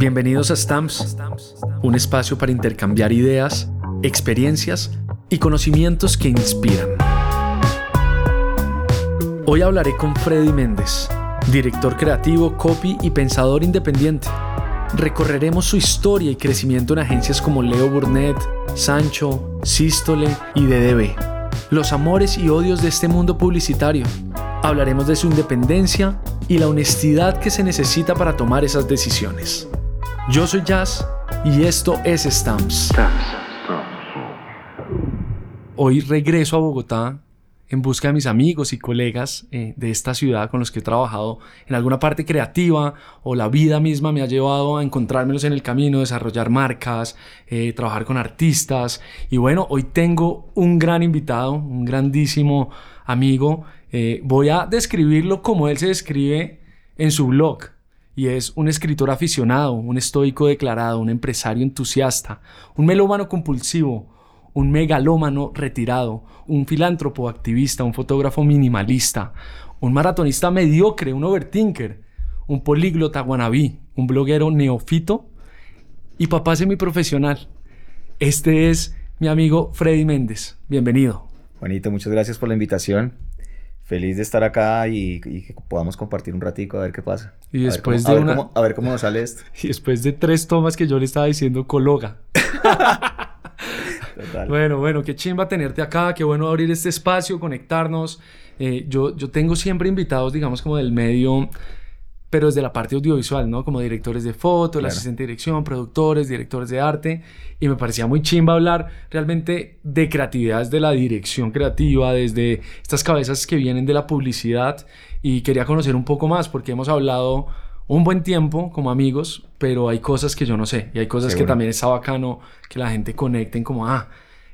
Bienvenidos a Stamps, un espacio para intercambiar ideas, experiencias y conocimientos que inspiran. Hoy hablaré con Freddy Méndez, director creativo, copy y pensador independiente. Recorreremos su historia y crecimiento en agencias como Leo Burnett, Sancho, Sístole y DDB. Los amores y odios de este mundo publicitario. Hablaremos de su independencia y la honestidad que se necesita para tomar esas decisiones. Yo soy Jazz y esto es Stamps. Hoy regreso a Bogotá en busca de mis amigos y colegas eh, de esta ciudad con los que he trabajado en alguna parte creativa o la vida misma me ha llevado a encontrármelos en el camino, desarrollar marcas, eh, trabajar con artistas. Y bueno, hoy tengo un gran invitado, un grandísimo amigo. Eh, voy a describirlo como él se describe en su blog. Y es un escritor aficionado, un estoico declarado, un empresario entusiasta, un melómano compulsivo, un megalómano retirado, un filántropo activista, un fotógrafo minimalista, un maratonista mediocre, un overthinker, un políglota guanabí, un bloguero neofito y papá semiprofesional. Este es mi amigo Freddy Méndez. Bienvenido. Juanito, muchas gracias por la invitación. Feliz de estar acá y, que podamos compartir un ratico a ver qué pasa. Y después a de ver una... cómo, a ver cómo nos sale esto. Y después de tres tomas que yo le estaba diciendo cologa. Bueno, bueno, qué chimba tenerte acá, qué bueno abrir este espacio, conectarnos. Eh, yo, yo tengo siempre invitados, digamos, como del medio, pero desde la parte audiovisual, ¿no? Como directores de foto, el asistente de dirección, productores, directores de arte. Y me parecía muy chimba hablar realmente de creatividad desde la dirección creativa, desde estas cabezas que vienen de la publicidad. Y quería conocer un poco más porque hemos hablado un buen tiempo como amigos, pero hay cosas que yo no sé. Y hay cosas que también está bacano que la gente conecten como, ah,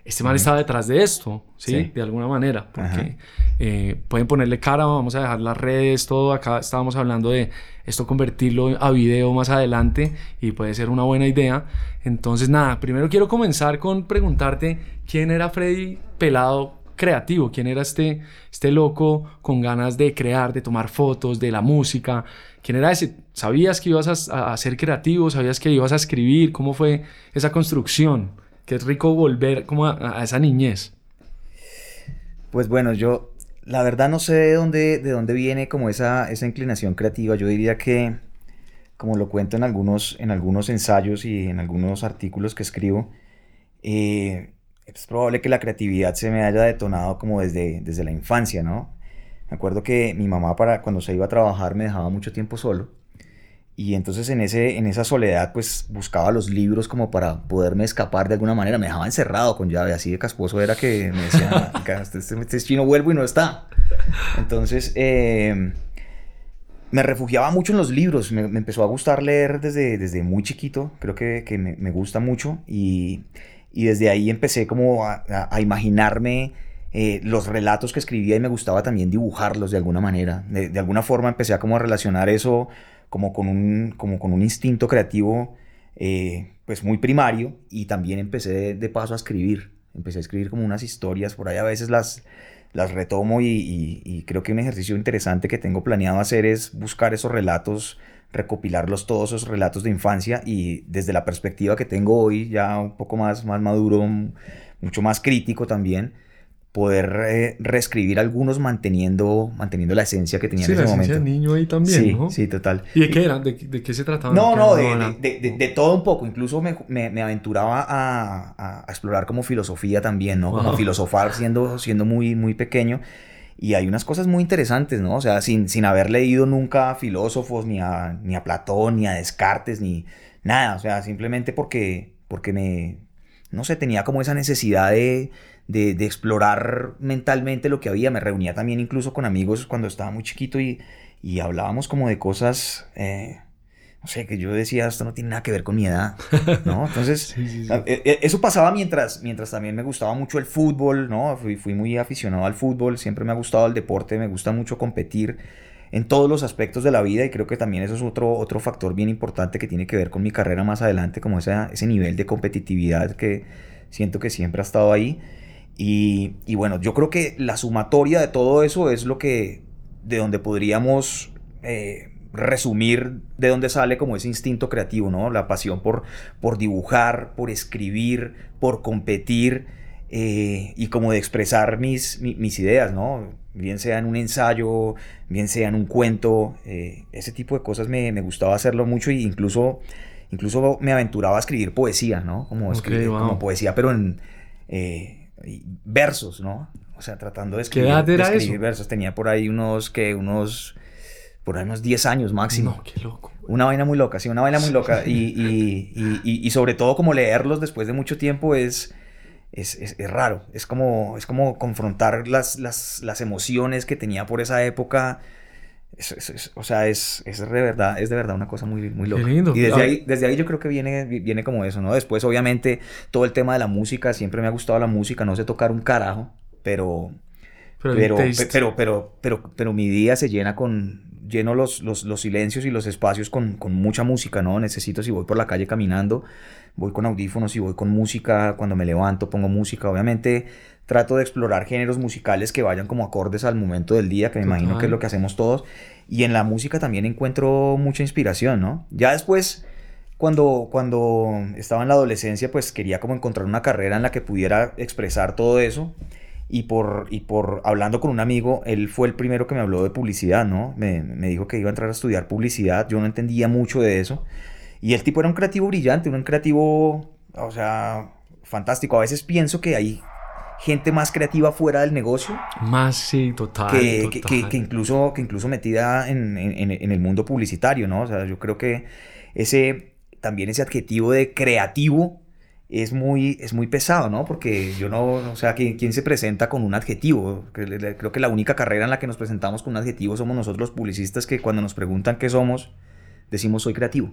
este man estaba detrás de esto, ¿sí? De alguna manera. Porque eh, pueden ponerle cara, vamos a dejar las redes, todo. Acá estábamos hablando de esto convertirlo a video más adelante y puede ser una buena idea. Entonces, nada, primero quiero comenzar con preguntarte quién era Freddy Pelado creativo, quién era este, este loco con ganas de crear, de tomar fotos, de la música, quién era ese, sabías que ibas a, ser creativo, sabías que ibas a escribir, cómo fue esa construcción, que es rico volver como a, esa niñez. Pues bueno, yo la verdad no sé de dónde, de dónde viene como esa, esa inclinación creativa, yo diría que como lo cuento en algunos, en algunos ensayos y en algunos artículos que escribo, eh, es probable que la creatividad se me haya detonado como desde, desde la infancia, ¿no? Me acuerdo que mi mamá para cuando se iba a trabajar me dejaba mucho tiempo solo. Y entonces en, ese, en esa soledad pues buscaba los libros como para poderme escapar de alguna manera. Me dejaba encerrado con llave, así de casposo era que me decía, este, este, este, chino vuelvo y no está. Entonces em, me refugiaba mucho en los libros. Me, empezó a gustar leer desde, desde muy chiquito. Creo que, que me, me gusta mucho. Y, y desde ahí empecé como a, imaginarme eh, los relatos que escribía y me gustaba también dibujarlos de alguna manera. De, alguna forma empecé a como a relacionar eso como con un, como con un instinto creativo eh, pues muy primario y también empecé de, paso a escribir. Empecé a escribir como unas historias, por ahí a veces las, las retomo y, y creo que un ejercicio interesante que tengo planeado hacer es buscar esos relatos recopilarlos todos esos relatos de infancia y desde la perspectiva que tengo hoy, ya un poco más, más maduro, mucho más crítico también, poder eh, reescribir algunos manteniendo, manteniendo la esencia que tenía en ese la momento. niño ahí también, sí, ¿no? Sí, total. ¿Y de qué era? ¿De, qué se trataba? No, no, de, de, de, todo un poco. Incluso me, me, me aventuraba a, a, explorar como filosofía también, ¿no? Como filosofar siendo, siendo muy, muy pequeño. Y hay unas cosas muy interesantes, ¿no? O sea, sin, sin haber leído nunca a filósofos, ni a, ni a Platón, ni a Descartes, ni nada. O sea, simplemente porque, porque me, no sé, tenía como esa necesidad de, de, de, explorar mentalmente lo que había. Me reunía también incluso con amigos cuando estaba muy chiquito y, y hablábamos como de cosas... Eh, no sé, que yo decía, esto no tiene nada que ver con mi edad, ¿no? Entonces, e, e, eso pasaba mientras, mientras también me gustaba mucho el fútbol, ¿no? Fui, fui muy aficionado al fútbol, siempre me ha gustado el deporte, me gusta mucho competir en todos los aspectos de la vida y creo que también eso es otro, otro factor bien importante que tiene que ver con mi carrera más adelante, como ese, ese nivel de competitividad que siento que siempre ha estado ahí. Y, y bueno, yo creo que la sumatoria de todo eso es lo que, de donde podríamos... Eh, resumir de dónde sale como ese instinto creativo, ¿no? La pasión por, por dibujar, por escribir, por competir eh, y como de expresar mis, mis, ideas, ¿no? Bien sea en un ensayo, bien sea en un cuento, eh, ese tipo de cosas me, me, gustaba hacerlo mucho e incluso, incluso me aventuraba a escribir poesía, ¿no? Como, escribir, como poesía, pero en eh, versos, ¿no? O sea, tratando de escribir, de escribir versos. Tenía por ahí unos, que unos por ahí unos 10 años máximo. No, qué loco. Una vaina muy loca, sí, una vaina muy loca. Y, y, y, y, sobre todo como leerlos después de mucho tiempo es, es, es, es raro. Es como, es como confrontar las, las, las, emociones que tenía por esa época. O sea, es, es, de verdad, es de verdad una cosa muy, muy loca. Qué lindo. Y desde ahí, desde ahí yo creo que viene, viene como eso, ¿no? Después, obviamente, todo el tema de la música, siempre me ha gustado la música, no sé tocar un carajo, pero... Pero, pero, pero, pero, pero, pero mi día se llena con, lleno los, los, los, silencios y los espacios con, con, mucha música, ¿no? Necesito, si voy por la calle caminando, voy con audífonos, y voy con música, cuando me levanto pongo música, obviamente trato de explorar géneros musicales que vayan como acordes al momento del día, que me imagino que es lo que hacemos todos, y en la música también encuentro mucha inspiración, ¿no? Ya después... Cuando, cuando estaba en la adolescencia, pues quería como encontrar una carrera en la que pudiera expresar todo eso y por, y por hablando con un amigo, él fue el primero que me habló de publicidad, ¿no? Me, me, dijo que iba a entrar a estudiar publicidad, yo no entendía mucho de eso. Y el tipo era un creativo brillante, un creativo, o sea, fantástico. A veces pienso que hay gente más creativa fuera del negocio. Más, sí, total. Que, Que, que, incluso, que incluso metida en, en, en el mundo publicitario, ¿no? O sea, yo creo que ese, también ese adjetivo de creativo es muy, es muy pesado, ¿no? Porque yo no, o sea, ¿quién, quién se presenta con un adjetivo? Creo que la única carrera en la que nos presentamos con un adjetivo somos nosotros los publicistas que cuando nos preguntan qué somos, decimos soy creativo,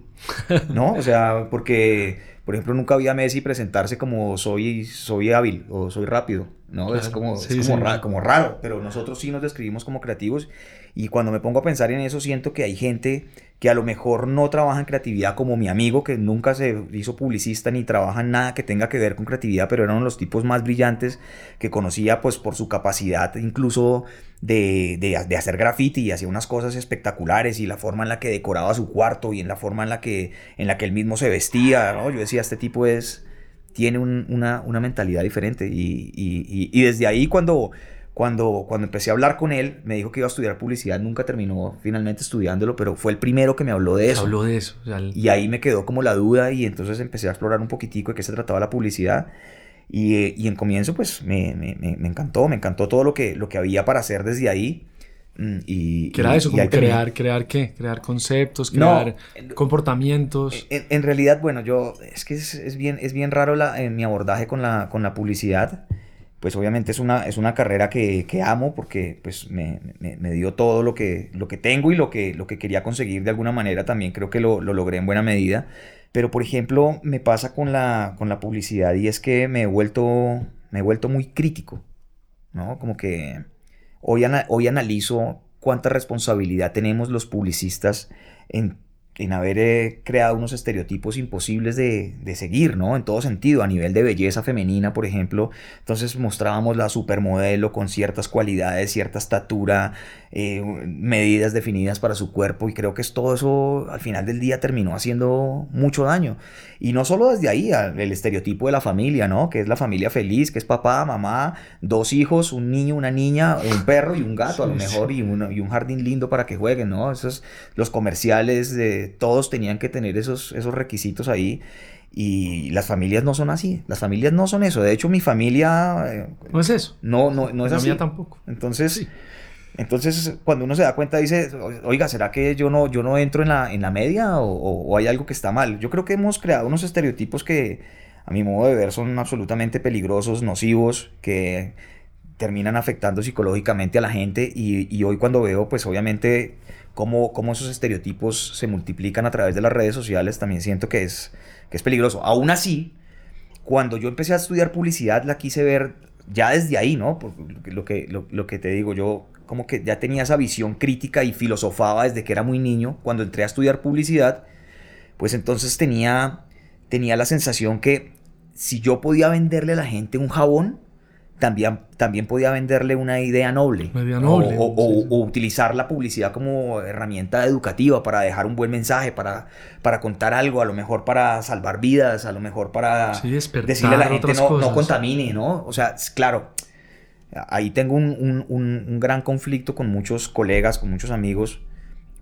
¿no? O sea, porque, por ejemplo, nunca había Messi presentarse como soy, soy hábil o soy rápido, ¿no? es como, es como, raro, como raro, pero nosotros sí nos describimos como creativos y cuando me pongo a pensar en eso siento que hay gente que a lo mejor no trabaja en creatividad como mi amigo que nunca se hizo publicista ni trabaja en nada que tenga que ver con creatividad, pero eran los tipos más brillantes que conocía pues por su capacidad incluso de, de, hacer graffiti y hacía unas cosas espectaculares y la forma en la que decoraba su cuarto y en la forma en la que, en la que él mismo se vestía, ¿no? Yo decía, este tipo es, tiene una, una, mentalidad diferente y, y, y desde ahí cuando cuando, cuando empecé a hablar con él, me dijo que iba a estudiar publicidad, nunca terminó finalmente estudiándolo, pero fue el primero que me habló de eso. Habló de eso. Y ahí me quedó como la duda y entonces empecé a explorar un poquitico de qué se trataba la publicidad. Y, eh, y en comienzo pues me, me, me, encantó, me encantó todo lo que, lo que había para hacer desde ahí. Mm, y, ¿Qué era eso? Como crear, crear qué? Crear conceptos, crear comportamientos. En, en, realidad, bueno, yo, es que es, es bien, es bien raro la, en mi abordaje con la, con la publicidad pues obviamente es una, es una carrera que, que amo porque pues me, me, dio todo lo que, lo que tengo y lo que, lo que quería conseguir de alguna manera también creo que lo, lo, logré en buena medida. Pero por ejemplo me pasa con la, con la publicidad y es que me he vuelto, me he vuelto muy crítico, ¿no? Como que hoy, hoy analizo cuánta responsabilidad tenemos los publicistas en en haber eh, creado unos estereotipos imposibles de, de, seguir, ¿no? En todo sentido, a nivel de belleza femenina, por ejemplo. Entonces mostrábamos la supermodelo con ciertas cualidades, cierta estatura, eh, medidas definidas para su cuerpo y creo que es todo eso al final del día terminó haciendo mucho daño. Y no solo desde ahí, el estereotipo de la familia, ¿no? Que es la familia feliz, que es papá, mamá, dos hijos, un niño, una niña, un perro y un gato a lo mejor y, uno, y un jardín lindo para que jueguen, ¿no? Esos, los comerciales de todos tenían que tener esos, esos requisitos ahí. Y las familias no son así. Las familias no son eso. De hecho, mi familia. Eh, no es eso. No, no, no es la así. Mía tampoco. Entonces, entonces, cuando uno se da cuenta, dice, oiga, ¿será que yo no, yo no entro en la, en la media o, hay algo que está mal? Yo creo que hemos creado unos estereotipos que, a mi modo de ver, son absolutamente peligrosos, nocivos, que terminan afectando psicológicamente a la gente y, hoy cuando veo, pues obviamente, cómo, cómo, esos estereotipos se multiplican a través de las redes sociales, también siento que es, que es peligroso. Aún así, cuando yo empecé a estudiar publicidad, la quise ver ya desde ahí, ¿no? Lo que, lo que te digo, yo como que ya tenía esa visión crítica y filosofaba desde que era muy niño. Cuando entré a estudiar publicidad, pues entonces tenía, tenía la sensación que si yo podía venderle a la gente un jabón, también, también podía venderle una idea noble. O, utilizar la publicidad como herramienta educativa para dejar un buen mensaje, para, para contar algo, a lo mejor para salvar vidas, a lo mejor para decirle a la gente no, no, contamine, ¿no? O sea, claro, ahí tengo un, un gran conflicto con muchos colegas, con muchos amigos,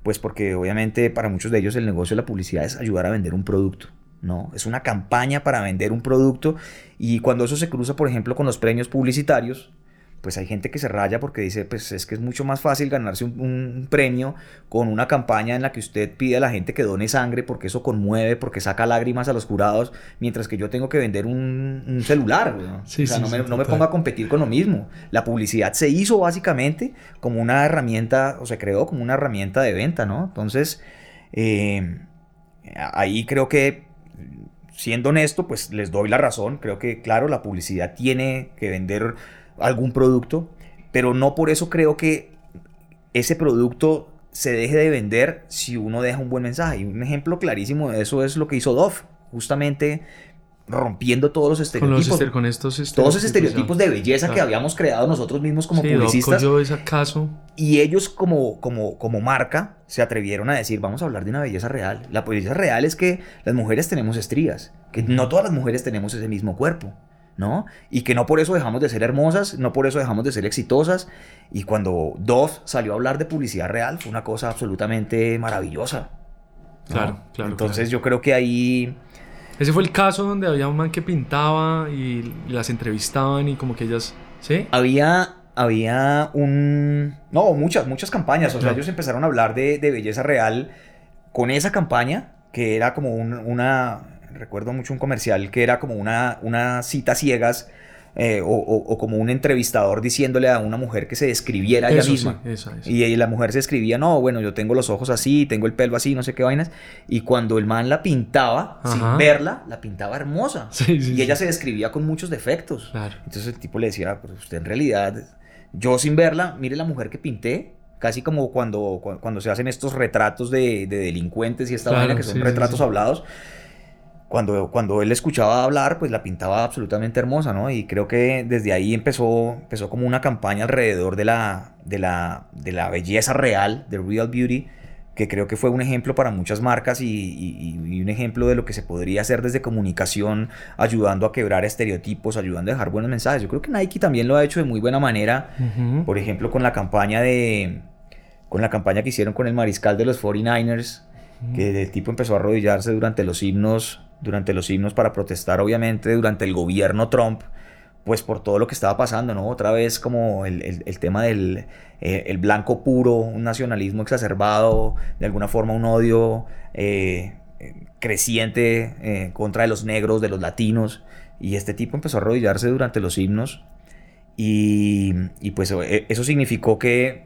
pues porque obviamente para muchos de ellos el negocio de la publicidad es ayudar a vender un producto. No, es una campaña para vender un producto y cuando eso se cruza, por ejemplo, con los premios publicitarios, pues hay gente que se raya porque dice, pues es que es mucho más fácil ganarse un, premio con una campaña en la que usted pide a la gente que done sangre porque eso conmueve, porque saca lágrimas a los jurados, mientras que yo tengo que vender un, celular. o sea, no, me, no me ponga a competir con lo mismo. La publicidad se hizo básicamente como una herramienta, o se creó como una herramienta de venta, ¿no? Entonces, eh, ahí creo que siendo honesto, pues les doy la razón. Creo que, claro, la publicidad tiene que vender algún producto, pero no por eso creo que ese producto se deje de vender si uno deja un buen mensaje. Y un ejemplo clarísimo de eso es lo que hizo Dove. Justamente rompiendo todos los estereotipos. Con, estos estereotipos, todos esos estereotipos de belleza que habíamos creado nosotros mismos como sí, publicistas. ese caso. Y ellos como, como, como marca se atrevieron a decir, vamos a hablar de una belleza real. La belleza real es que las mujeres tenemos estrías, que no todas las mujeres tenemos ese mismo cuerpo. ¿No? Y que no por eso dejamos de ser hermosas, no por eso dejamos de ser exitosas. Y cuando Dove salió a hablar de publicidad real, fue una cosa absolutamente maravillosa. Claro, claro. Entonces yo creo que ahí ese fue el caso donde había un man que pintaba y, las entrevistaban y como que ellas... ¿Sí? Había, había un... No, muchas, muchas campañas. O sea, ellos empezaron a hablar de, belleza real con esa campaña, que era como una... Recuerdo mucho un comercial que era como una, una cita ciegas eh, o, como un entrevistador diciéndole a una mujer que se describiera ella misma. Y, la mujer se escribía, no, bueno, yo tengo los ojos así, tengo el pelo así, no sé qué vainas. Y cuando el man la pintaba, sin verla, la pintaba hermosa. y ella se describía con muchos defectos. Entonces el tipo le decía, pero usted en realidad, yo sin verla, mire la mujer que pinté, casi como cuando, cuando se hacen estos retratos de, delincuentes y esta vaina que son retratos hablados cuando, cuando él escuchaba hablar, pues la pintaba absolutamente hermosa, ¿no? Y creo que desde ahí empezó, empezó como una campaña alrededor de la, de la, de la belleza real, de Real Beauty, que creo que fue un ejemplo para muchas marcas y, un ejemplo de lo que se podría hacer desde comunicación, ayudando a quebrar estereotipos, ayudando a dejar buenos mensajes. Yo creo que Nike también lo ha hecho de muy buena manera, por ejemplo, con la campaña de con la campaña que hicieron con el mariscal de los 49ers, que el tipo empezó a arrodillarse durante los himnos durante los himnos para protestar, obviamente, durante el gobierno Trump, pues por todo lo que estaba pasando, ¿no? Otra vez como el, tema del eh, el blanco puro, un nacionalismo exacerbado, de alguna forma un odio eh, creciente eh, contra de los negros, de los latinos, y este tipo empezó a arrodillarse durante los himnos, y, y pues eso significó que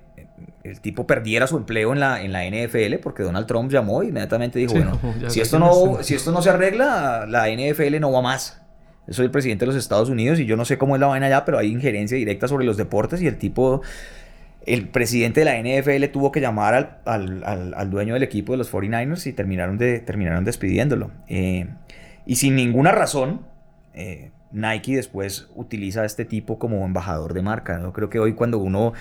el tipo perdiera su empleo en la, en la NFL porque Donald Trump llamó y inmediatamente dijo, bueno, si esto, no, si esto no se arregla, la NFL no va más. soy el presidente de los Estados Unidos y yo no sé cómo es la vaina allá, pero hay injerencia directa sobre los deportes y el tipo, el presidente de la NFL tuvo que llamar al, dueño del equipo de los 49ers y terminaron, de, terminaron despidiéndolo. Eh, y sin ninguna razón, eh, Nike después utiliza a este tipo como embajador de marca. Yo creo que hoy cuando uno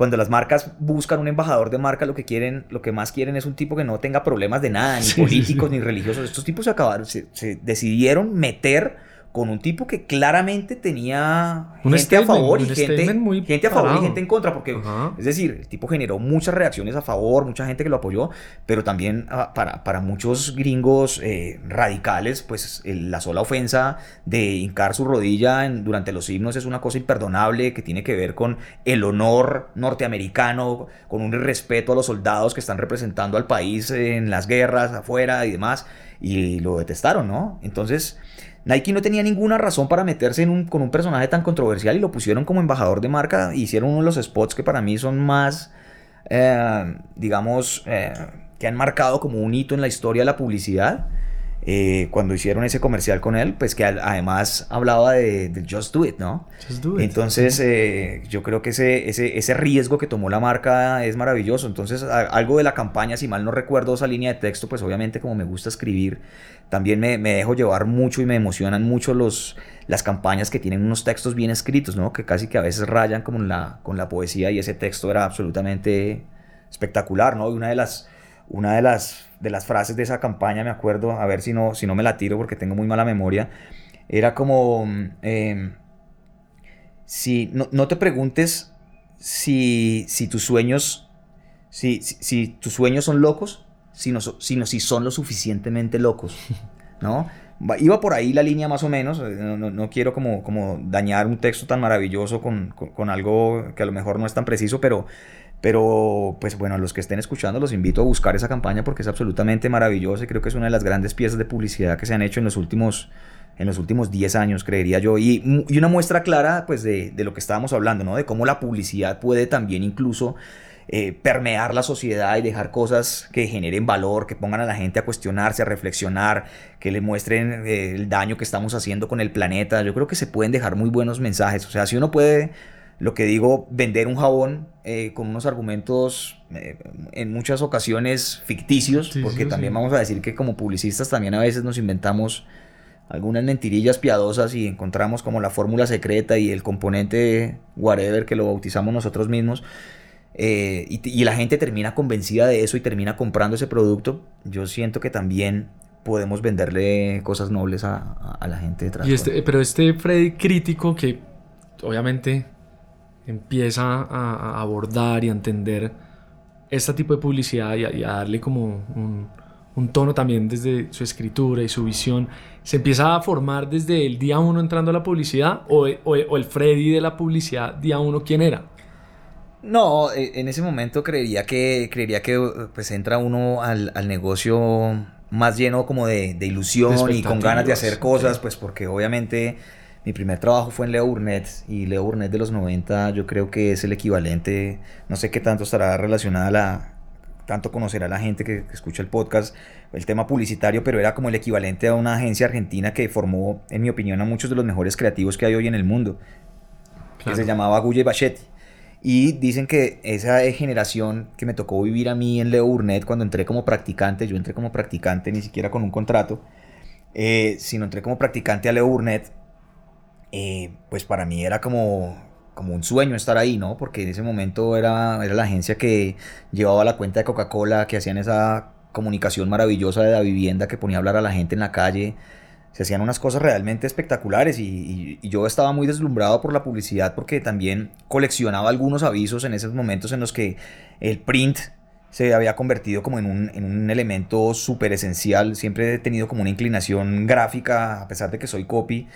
cuando las marcas buscan un embajador de marca, lo que quieren, lo que más quieren es un tipo que no tenga problemas de nada, ni políticos, ni religiosos. Estos tipos se acabaron, se decidieron meter con un tipo que claramente tenía gente a favor y gente, gente a favor y gente en contra, porque es decir, el tipo generó muchas reacciones a favor, mucha gente que lo apoyó, pero también ah, para, para muchos gringos eh, radicales, pues la sola ofensa de hincar su rodilla durante los himnos es una cosa imperdonable que tiene que ver con el honor norteamericano, con un respeto a los soldados que están representando al país en las guerras afuera y demás, y lo detestaron, ¿no? Entonces Nike no tenía ninguna razón para meterse con un personaje tan controversial y lo pusieron como embajador de marca. Hicieron uno de los spots que para mí son más, eh, digamos, eh, que han marcado como un hito en la historia de la publicidad. Eh, cuando hicieron ese comercial con él, pues que además hablaba de, Just Do It, ¿no? Just do it. Entonces, eh, yo creo que ese, ese, ese, riesgo que tomó la marca es maravilloso. Entonces, algo de la campaña, si mal no recuerdo esa línea de texto, pues obviamente como me gusta escribir, también me, me dejo llevar mucho y me emocionan mucho los, las campañas que tienen unos textos bien escritos, ¿no? Que casi que a veces rayan como la, con la poesía y ese texto era absolutamente espectacular, ¿no? Y una de las una de las, de las frases de esa campaña, me acuerdo, a ver si no, si no me la tiro porque tengo muy mala memoria, era como, em, si, no, te preguntes si, si tus sueños, si, si, tus sueños son locos, sino, sino si son lo suficientemente locos, ¿no? Iba por ahí la línea más o menos, eh, no, quiero como, como dañar un texto tan maravilloso con, con, algo que a lo mejor no es tan preciso, pero pero, pues bueno, a los que estén escuchando los invito a buscar esa campaña porque es absolutamente maravillosa y creo que es una de las grandes piezas de publicidad que se han hecho en los últimos, en los últimos 10 años, creería yo. Y, y una muestra clara, pues, de, de, lo que estábamos hablando, ¿no? De cómo la publicidad puede también incluso eh, permear la sociedad y dejar cosas que generen valor, que pongan a la gente a cuestionarse, a reflexionar, que le muestren eh, el daño que estamos haciendo con el planeta. Yo creo que se pueden dejar muy buenos mensajes. O sea, si uno puede lo que digo, vender un jabón eh, con unos argumentos eh, en muchas ocasiones ficticios, porque también vamos a decir que como publicistas también a veces nos inventamos algunas mentirillas piadosas y encontramos como la fórmula secreta y el componente whatever que lo bautizamos nosotros mismos. Eh, y, la gente termina convencida de eso y termina comprando ese producto, yo siento que también podemos venderle cosas nobles a, la gente detrás. Y este, pero este Freddy crítico que obviamente empieza a, abordar y a entender este tipo de publicidad y a, darle como un, tono también desde su escritura y su visión, ¿se empieza a formar desde el día uno entrando a la publicidad o, el Freddy de la publicidad día uno quién era? No, e, en ese momento creería que, creería que pues entra uno al, negocio más lleno como de, de ilusión y con ganas de hacer cosas, pues porque obviamente mi primer trabajo fue en Leo Burnett y Leo Burnett de los 90 yo creo que es el equivalente, no sé qué tanto estará relacionada a la, tanto conocerá la gente que, escucha el podcast, el tema publicitario, pero era como el equivalente a una agencia argentina que formó, en mi opinión, a muchos de los mejores creativos que hay hoy en el mundo, que se llamaba Gulle Bachetti. Y dicen que esa generación que me tocó vivir a mí en Leo Burnett cuando entré como practicante, yo entré como practicante ni siquiera con un contrato, eh, sino entré como practicante a Leo Burnett, eh, pues para mí era como, como un sueño estar ahí, ¿no? Porque en ese momento era, era la agencia que llevaba la cuenta de Coca-Cola, que hacían esa comunicación maravillosa de la vivienda, que ponía a hablar a la gente en la calle. Se hacían unas cosas realmente espectaculares y, yo estaba muy deslumbrado por la publicidad porque también coleccionaba algunos avisos en esos momentos en los que el print se había convertido como en un, en un elemento súper esencial. Siempre he tenido como una inclinación gráfica, a pesar de que soy copy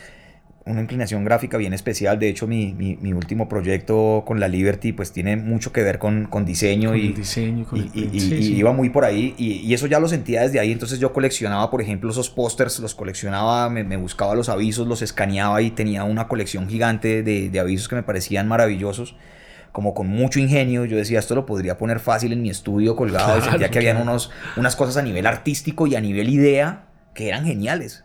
una inclinación gráfica bien especial. De hecho, mi, mi, último proyecto con la Liberty pues tiene mucho que ver con, con diseño y, diseño, y, y, iba muy por ahí. Y, eso ya lo sentía desde ahí. Entonces yo coleccionaba, por ejemplo, esos pósters, los coleccionaba, me, me, buscaba los avisos, los escaneaba y tenía una colección gigante de, de avisos que me parecían maravillosos como con mucho ingenio. Yo decía, esto lo podría poner fácil en mi estudio colgado. y sentía que habían unos, unas cosas a nivel artístico y a nivel idea que eran geniales.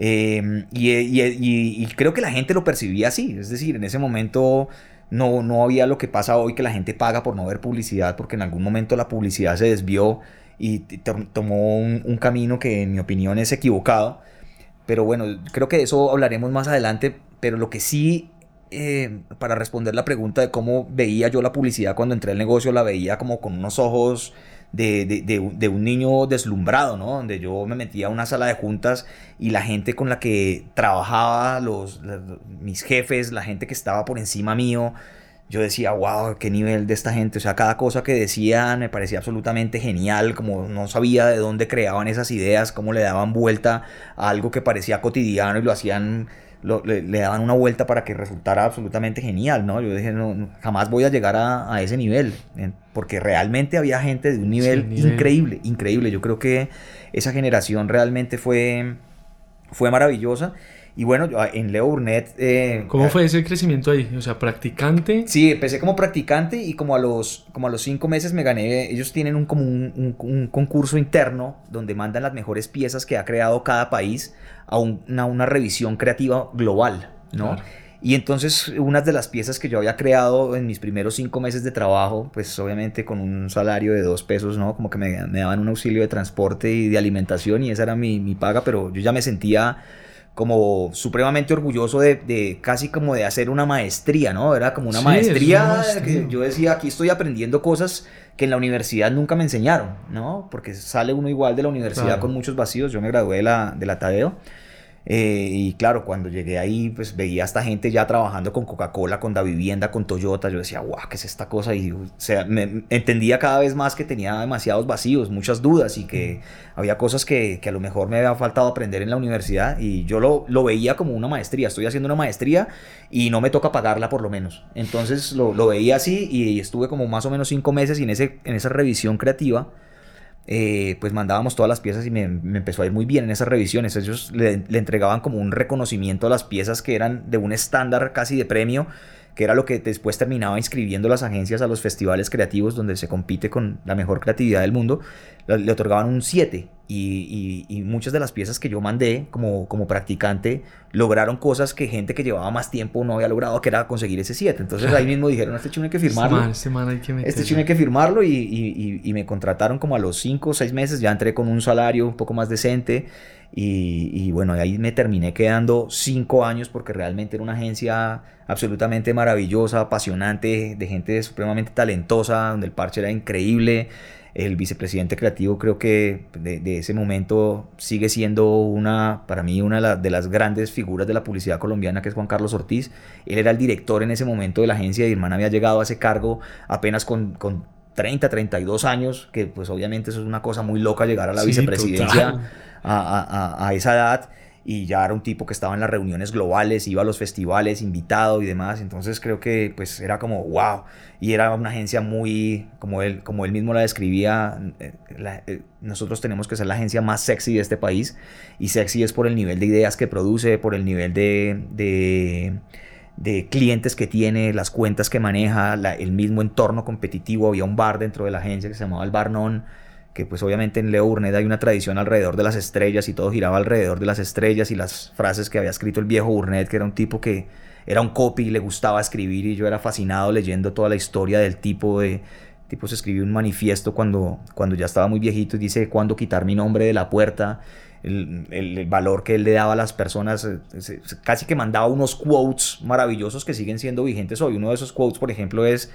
Em, y, creo que la gente lo percibía así, es decir, en ese momento no, no había lo que pasa hoy que la gente paga por no ver publicidad, porque en algún momento la publicidad se desvió y tomó un, camino que en mi opinión es equivocado. Pero bueno, creo que de eso hablaremos más adelante, pero lo que sí, eh, para responder la pregunta de cómo veía yo la publicidad cuando entré al negocio, la veía como con unos ojos de, un niño deslumbrado, ¿no? Donde yo me metía a una sala de juntas y la gente con la que trabajaba, los, mis jefes, la gente que estaba por encima mío, yo decía, wow, qué nivel de esta gente. O sea, cada cosa que decían me parecía absolutamente genial, como no sabía de dónde creaban esas ideas, cómo le daban vuelta a algo que parecía cotidiano y lo hacían le, daban una vuelta para que resultara absolutamente genial, ¿no? Yo dije, no, jamás voy a llegar a, ese nivel, porque realmente había gente de un nivel, increíble, increíble. Yo creo que esa generación realmente fue, fue maravillosa. Y bueno, yo en Leo Burnett... Eh, ¿Cómo eh, fue ese crecimiento ahí? O sea, practicante. Sí, empecé como practicante y como a los, como a los cinco meses me gané, ellos tienen un, como un, un, concurso interno donde mandan las mejores piezas que ha creado cada país a una, una revisión creativa global, ¿no? Y entonces unas de las piezas que yo había creado en mis primeros cinco meses de trabajo, pues obviamente con un salario de dos pesos, ¿no? Como que me, me daban un auxilio de transporte y de alimentación y esa era mi, mi paga, pero yo ya me sentía como supremamente orgulloso de, de, casi como de hacer una maestría, ¿no? Era como una maestría, que yo decía, aquí estoy aprendiendo cosas que en la universidad nunca me enseñaron, ¿no? Porque sale uno igual de la universidad con muchos vacíos. Yo me gradué de la, de la Tadeo eh, y claro, cuando llegué ahí, pues veía a esta gente ya trabajando con Coca-Cola, con Da Vivienda, con Toyota. Yo decía, guau, ¿qué es esta cosa? Y o sea, me, entendía cada vez más que tenía demasiados vacíos, muchas dudas y que había cosas que, que, a lo mejor me había faltado aprender en la universidad. Y yo lo, lo, veía como una maestría. Estoy haciendo una maestría y no me toca pagarla por lo menos. Entonces lo, lo veía así y estuve como más o menos cinco meses y en, ese, en esa revisión creativa eh, pues mandábamos todas las piezas y me, empezó a ir muy bien en esas revisiones. Ellos le, le, entregaban como un reconocimiento a las piezas que eran de un estándar casi de premio que era lo que después terminaba inscribiendo las agencias a los festivales creativos donde se compite con la mejor creatividad del mundo, le otorgaban un 7 y, muchas de las piezas que yo mandé como, como practicante lograron cosas que gente que llevaba más tiempo no había logrado, que era conseguir ese 7. Entonces ahí mismo dijeron, este chino hay que firmarlo. Este, hay que este chino hay que firmarlo y, y me contrataron como a los 5 o 6 meses, ya entré con un salario un poco más decente y, bueno, ahí me terminé quedando cinco años porque realmente era una agencia absolutamente maravillosa, apasionante, de gente supremamente talentosa, donde el parche era increíble. El vicepresidente creativo creo que de, ese momento sigue siendo una, para mí, una de las grandes figuras de la publicidad colombiana, que es Juan Carlos Ortiz. Él era el director en ese momento de la agencia y hermana había llegado a ese cargo apenas con, con 30, 32 años, que pues obviamente eso es una cosa muy loca llegar a la vicepresidencia a, esa edad y ya era un tipo que estaba en las reuniones globales, iba a los festivales, invitado y demás, entonces creo que pues era como wow, y era una agencia muy, como él, como él mismo la describía, eh, eh, nosotros tenemos que ser la agencia más sexy de este país, y sexy es por el nivel de ideas que produce, por el nivel de, clientes que tiene, las cuentas que maneja, el mismo entorno competitivo, había un bar dentro de la agencia que se llamaba el Bar Non, que pues obviamente en Leo Burnett hay una tradición alrededor de las estrellas y todo giraba alrededor de las estrellas y las frases que había escrito el viejo Burnett, que era un tipo que era un copy y le gustaba escribir y yo era fascinado leyendo toda la historia del tipo de tipo se escribió un manifiesto cuando, cuando ya estaba muy viejito y dice cuándo quitar mi nombre de la puerta el, el, valor que él le daba a las personas, eh, casi que mandaba unos quotes maravillosos que siguen siendo vigentes hoy. Uno de esos quotes, por ejemplo, es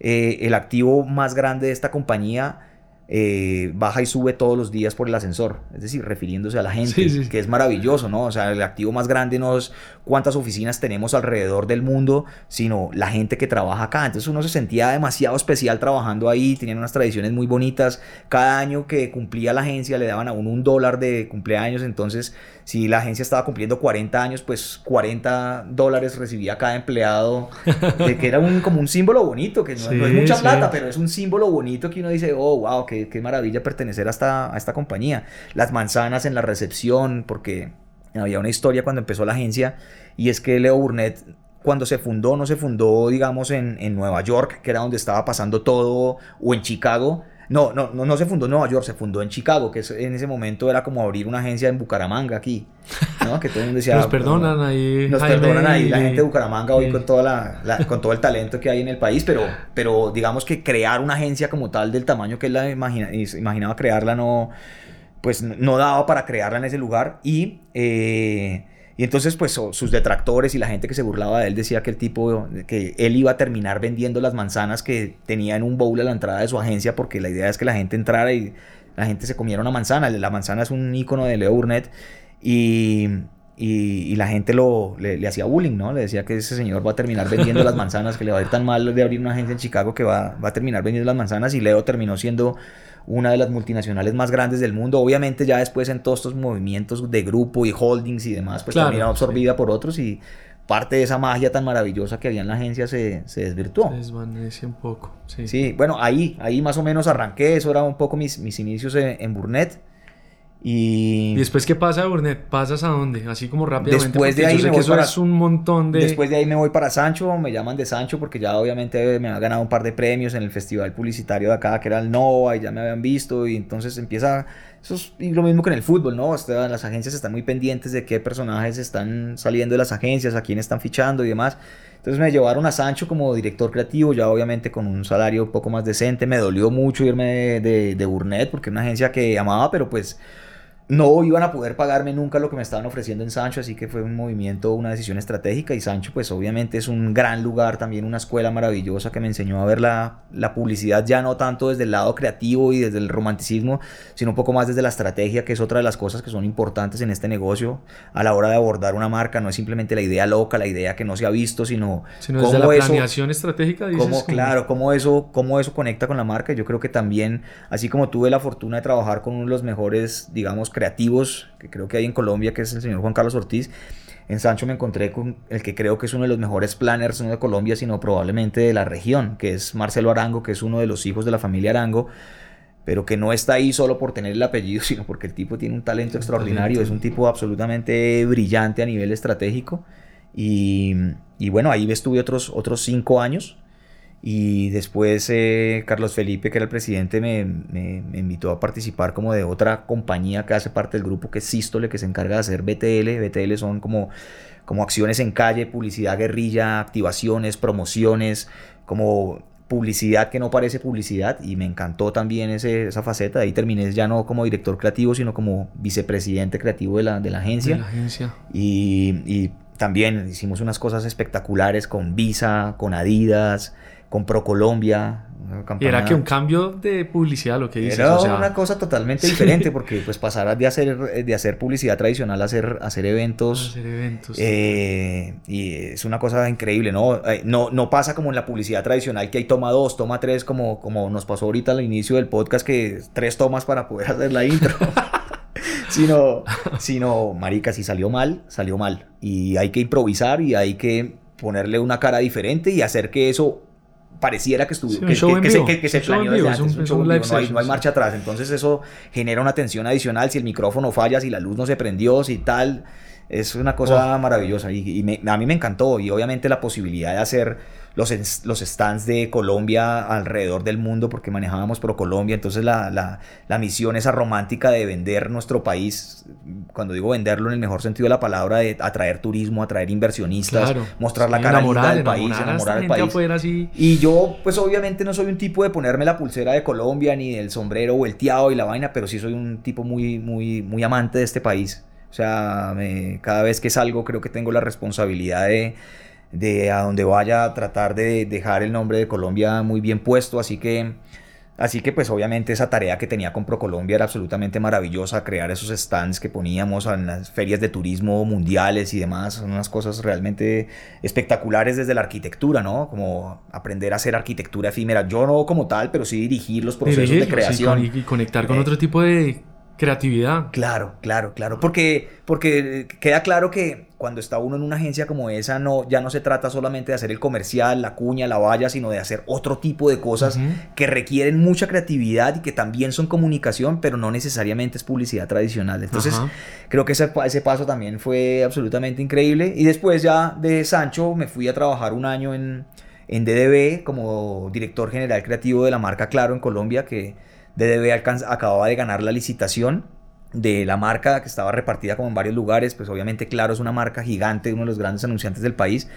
eh, el activo más grande de esta compañía eh, baja y sube todos los días por el ascensor, es decir, refiriéndose a la gente, que es maravilloso, ¿no? O sea, el activo más grande no es cuántas oficinas tenemos alrededor del mundo, sino la gente que trabaja acá. Entonces uno se sentía demasiado especial trabajando ahí, tenían unas tradiciones muy bonitas. Cada año que cumplía la agencia le daban a uno un dólar de cumpleaños, entonces si la agencia estaba cumpliendo 40 años, pues 40 dólares recibía cada empleado, de que era un, como un símbolo bonito, que no, es mucha plata, pero es un símbolo bonito que uno dice, oh, wow, qué, qué maravilla pertenecer a esta, a esta compañía. Las manzanas en la recepción, porque había una historia cuando empezó la agencia, y es que Leo Burnett cuando se fundó, no se fundó, digamos, en, en Nueva York, que era donde estaba pasando todo, o en Chicago, no, no, no, no se fundó en Nueva York, se fundó en Chicago, que en ese momento era como abrir una agencia en Bucaramanga aquí. ¿no? Que todo el mundo decía. Nos perdonan ahí. Nos perdonan ahí la gente de Bucaramanga hoy con, toda la, con todo el talento que hay en el país, pero, pero digamos que crear una agencia como tal del tamaño que él la imagina, imaginaba crearla no, pues no daba para crearla en ese lugar y. Eh, y entonces, pues sus detractores y la gente que se burlaba de él decía que el tipo, que él iba a terminar vendiendo las manzanas que tenía en un bowl a la entrada de su agencia, porque la idea es que la gente entrara y la gente se comiera una manzana. La manzana es un icono de Leo Burnett y, y, la gente lo, le, hacía bullying, ¿no? Le decía que ese señor va a terminar vendiendo las manzanas, que le va a ir tan mal de abrir una agencia en Chicago que va, va a terminar vendiendo las manzanas y Leo terminó siendo una de las multinacionales más grandes del mundo. Obviamente ya después en todos estos movimientos de grupo y holdings y demás, pues también absorbida por otros y parte de esa magia tan maravillosa que había en la agencia se, se desvirtuó. Se desvanece un poco, sí. Sí, bueno, ahí, ahí más o menos arranqué, eso era un poco mis, mis inicios en, Burnett. Y... después qué pasa, Burnett? ¿Pasas a dónde? Así como rápidamente. Después de ahí me voy eso para... es un montón de... Después de ahí me voy para Sancho, me llaman de Sancho porque ya obviamente me ha ganado un par de premios en el festival publicitario de acá, que era el NOVA, y ya me habían visto, y entonces empieza... Eso es lo mismo que en el fútbol, ¿no? Las agencias están muy pendientes de qué personajes están saliendo de las agencias, a quién están fichando y demás. Entonces me llevaron a Sancho como director creativo, ya obviamente con un salario un poco más decente. Me dolió mucho irme de, de, Burnett porque era una agencia que amaba, pero pues no iban a poder pagarme nunca lo que me estaban ofreciendo en Sancho, así que fue un movimiento, una decisión estratégica y Sancho pues obviamente es un gran lugar, también una escuela maravillosa que me enseñó a ver la, la publicidad ya no tanto desde el lado creativo y desde el romanticismo, sino un poco más desde la estrategia, que es otra de las cosas que son importantes en este negocio a la hora de abordar una marca, no es simplemente la idea loca, la idea que no se ha visto, sino, sino desde la planeación estratégica. Dices, cómo, claro, cómo eso, cómo eso conecta con la marca. Yo creo que también, así como tuve la fortuna de trabajar con uno de los mejores, digamos, creativos que creo que hay en Colombia, que es el señor Juan Carlos Ortiz. En Sancho me encontré con el que creo que es uno de los mejores planners, no de Colombia, sino probablemente de la región, que es Marcelo Arango, que es uno de los hijos de la familia Arango, pero que no está ahí solo por tener el apellido, sino porque el tipo tiene un talento extraordinario, es un tipo absolutamente brillante a nivel estratégico. Y, y bueno, ahí estuve otros, otros cinco años y después eh, Carlos Felipe, que era el presidente, me, me, me, invitó a participar como de otra compañía que hace parte del grupo, que es Sístole, que se encarga de hacer BTL. BTL son como, como acciones en calle, publicidad guerrilla, activaciones, promociones, como publicidad que no parece publicidad. Y me encantó también ese, esa faceta. Ahí terminé ya no como director creativo, sino como vicepresidente creativo de la, de la agencia. De la agencia. Y, y también hicimos unas cosas espectaculares con Visa, con Adidas con ProColombia. Y era que un cambio de publicidad lo que dices. Era o sea... una cosa totalmente diferente porque pues pasar de hacer, de hacer publicidad tradicional a hacer, hacer eventos. hacer eventos. Eh, y es una cosa increíble, ¿no? ¿no? No pasa como en la publicidad tradicional que hay toma dos, toma tres, como, como nos pasó ahorita al inicio del podcast que tres tomas para poder hacer la intro. sino, sino, marica, si salió mal, salió mal. Y hay que improvisar y hay que ponerle una cara diferente y hacer que eso pareciera que estuvo Sí, que, que- se, que- planeó desde es antes, un- un es show un vivo, no hay, no marcha atrás. Entonces eso genera una tensión adicional si el micrófono falla si la luz no se prendió si tal es una cosa maravillosa y, y me- a mí me encantó y obviamente la posibilidad de hacer los, los stands de Colombia alrededor del mundo porque manejábamos Pro Colombia entonces la, la, la misión esa romántica de vender nuestro país cuando digo venderlo en el mejor sentido de la palabra de atraer turismo atraer inversionistas Claro. mostrar la cara linda del país enamorar al país así. y yo, pues obviamente no soy un tipo de ponerme la pulsera de Colombia, ni del sombrero volteado y la vaina, pero sí soy un tipo muy, muy, muy amante de este país. O sea, me- cada vez que salgo creo que tengo la responsabilidad de, de a donde vaya tratar de dejar el nombre de Colombia muy bien puesto, así que... Así que pues obviamente esa tarea que tenía con ProColombia era absolutamente maravillosa, crear esos stands que poníamos en las ferias de turismo mundiales y demás, son unas cosas realmente espectaculares desde la arquitectura, ¿no? Como aprender a hacer arquitectura efímera, yo no como tal, pero sí dirigir los procesos Dirigirlo, de sí, creación. con- y, y conectar con Eh, otro tipo de creatividad. Claro, claro, claro. Porque, porque queda claro que cuando está uno en una agencia como esa, no, ya no se trata solamente de hacer el comercial, la cuña, la valla, sino de hacer otro tipo de cosas que requieren mucha creatividad y que también son comunicación, pero no necesariamente es publicidad tradicional. Entonces, creo que ese, ese paso también fue absolutamente increíble. Y después ya de Sancho me fui a trabajar un año en, en DDB como director general creativo de la marca Claro en Colombia, que DDB acababa de ganar la licitación de la marca que estaba repartida como en varios lugares, pues obviamente Claro es una marca gigante, uno de los grandes anunciantes del país,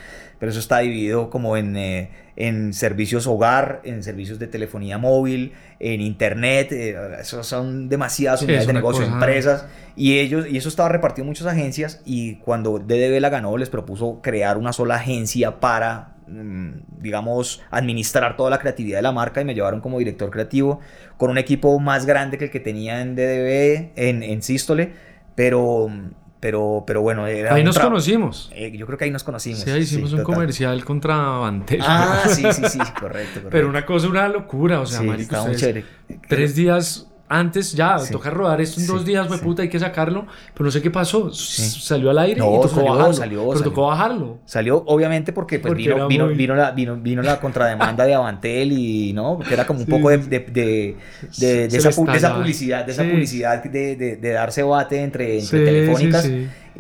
pero eso está dividido como en, eh, en servicios hogar, en servicios de telefonía móvil, en internet, eh, eso son demasiadas unidades es de negocio, cosa- empresas, y ellos, y eso estaba repartido en muchas agencias, y cuando DDB la ganó, les propuso crear una sola agencia para, mm, digamos, administrar toda la creatividad de la marca, y me llevaron como director creativo, con un equipo más grande que el que tenía en DDB, en, en Sístole, pero, pero, pero bueno, era Ahí nos conocimos. eh, yo creo que ahí nos conocimos. Sí, ahí hicimos sí, un total. comercial contra Bantel. Ah, sí, sí, sí, correcto, correcto. Pero una cosa, una locura. O sea, Sí, marico, ustedes tres días antes ya, toca rodar esto en dos días, fue puta, hay que sacarlo, pero no sé qué pasó, salió al aire y tocó salió, bajarlo, salió, pero salió. tocó bajarlo. Salió obviamente porque, pues, Porque vino, vino, muy- vino la, vino, vino la contrademanda de Avantel y, ¿no? Que era como un Sí, poco de, sí. de, de, de- esa, de esa publicidad, de esa Sí. publicidad de, darse bate entre, entre Sí, telefónicas.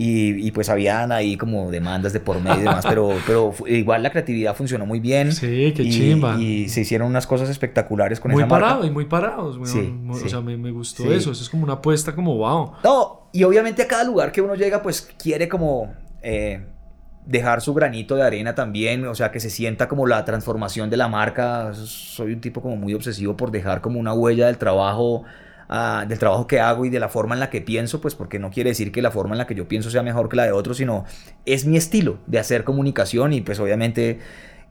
Y, y, pues habían ahí como demandas de por medio y demás, pero, pero igual la creatividad funcionó muy bien. Sí, qué y, chimba. Y se hicieron unas cosas espectaculares con Muy esa marca. parado y muy parados. Sí, Muy- sí. O sea, me, me gustó Sí. eso. Eso es como una apuesta como wow. No, y obviamente a cada lugar que uno llega, pues quiere como eh, dejar su granito de arena también, o sea, que se sienta como la transformación de la marca. Soy un tipo como muy obsesivo por dejar como una huella del trabajo, del trabajo que hago y de la forma en la que pienso, pues porque no quiere decir que la forma en la que yo pienso sea mejor que la de otros, sino es mi estilo de hacer comunicación y pues obviamente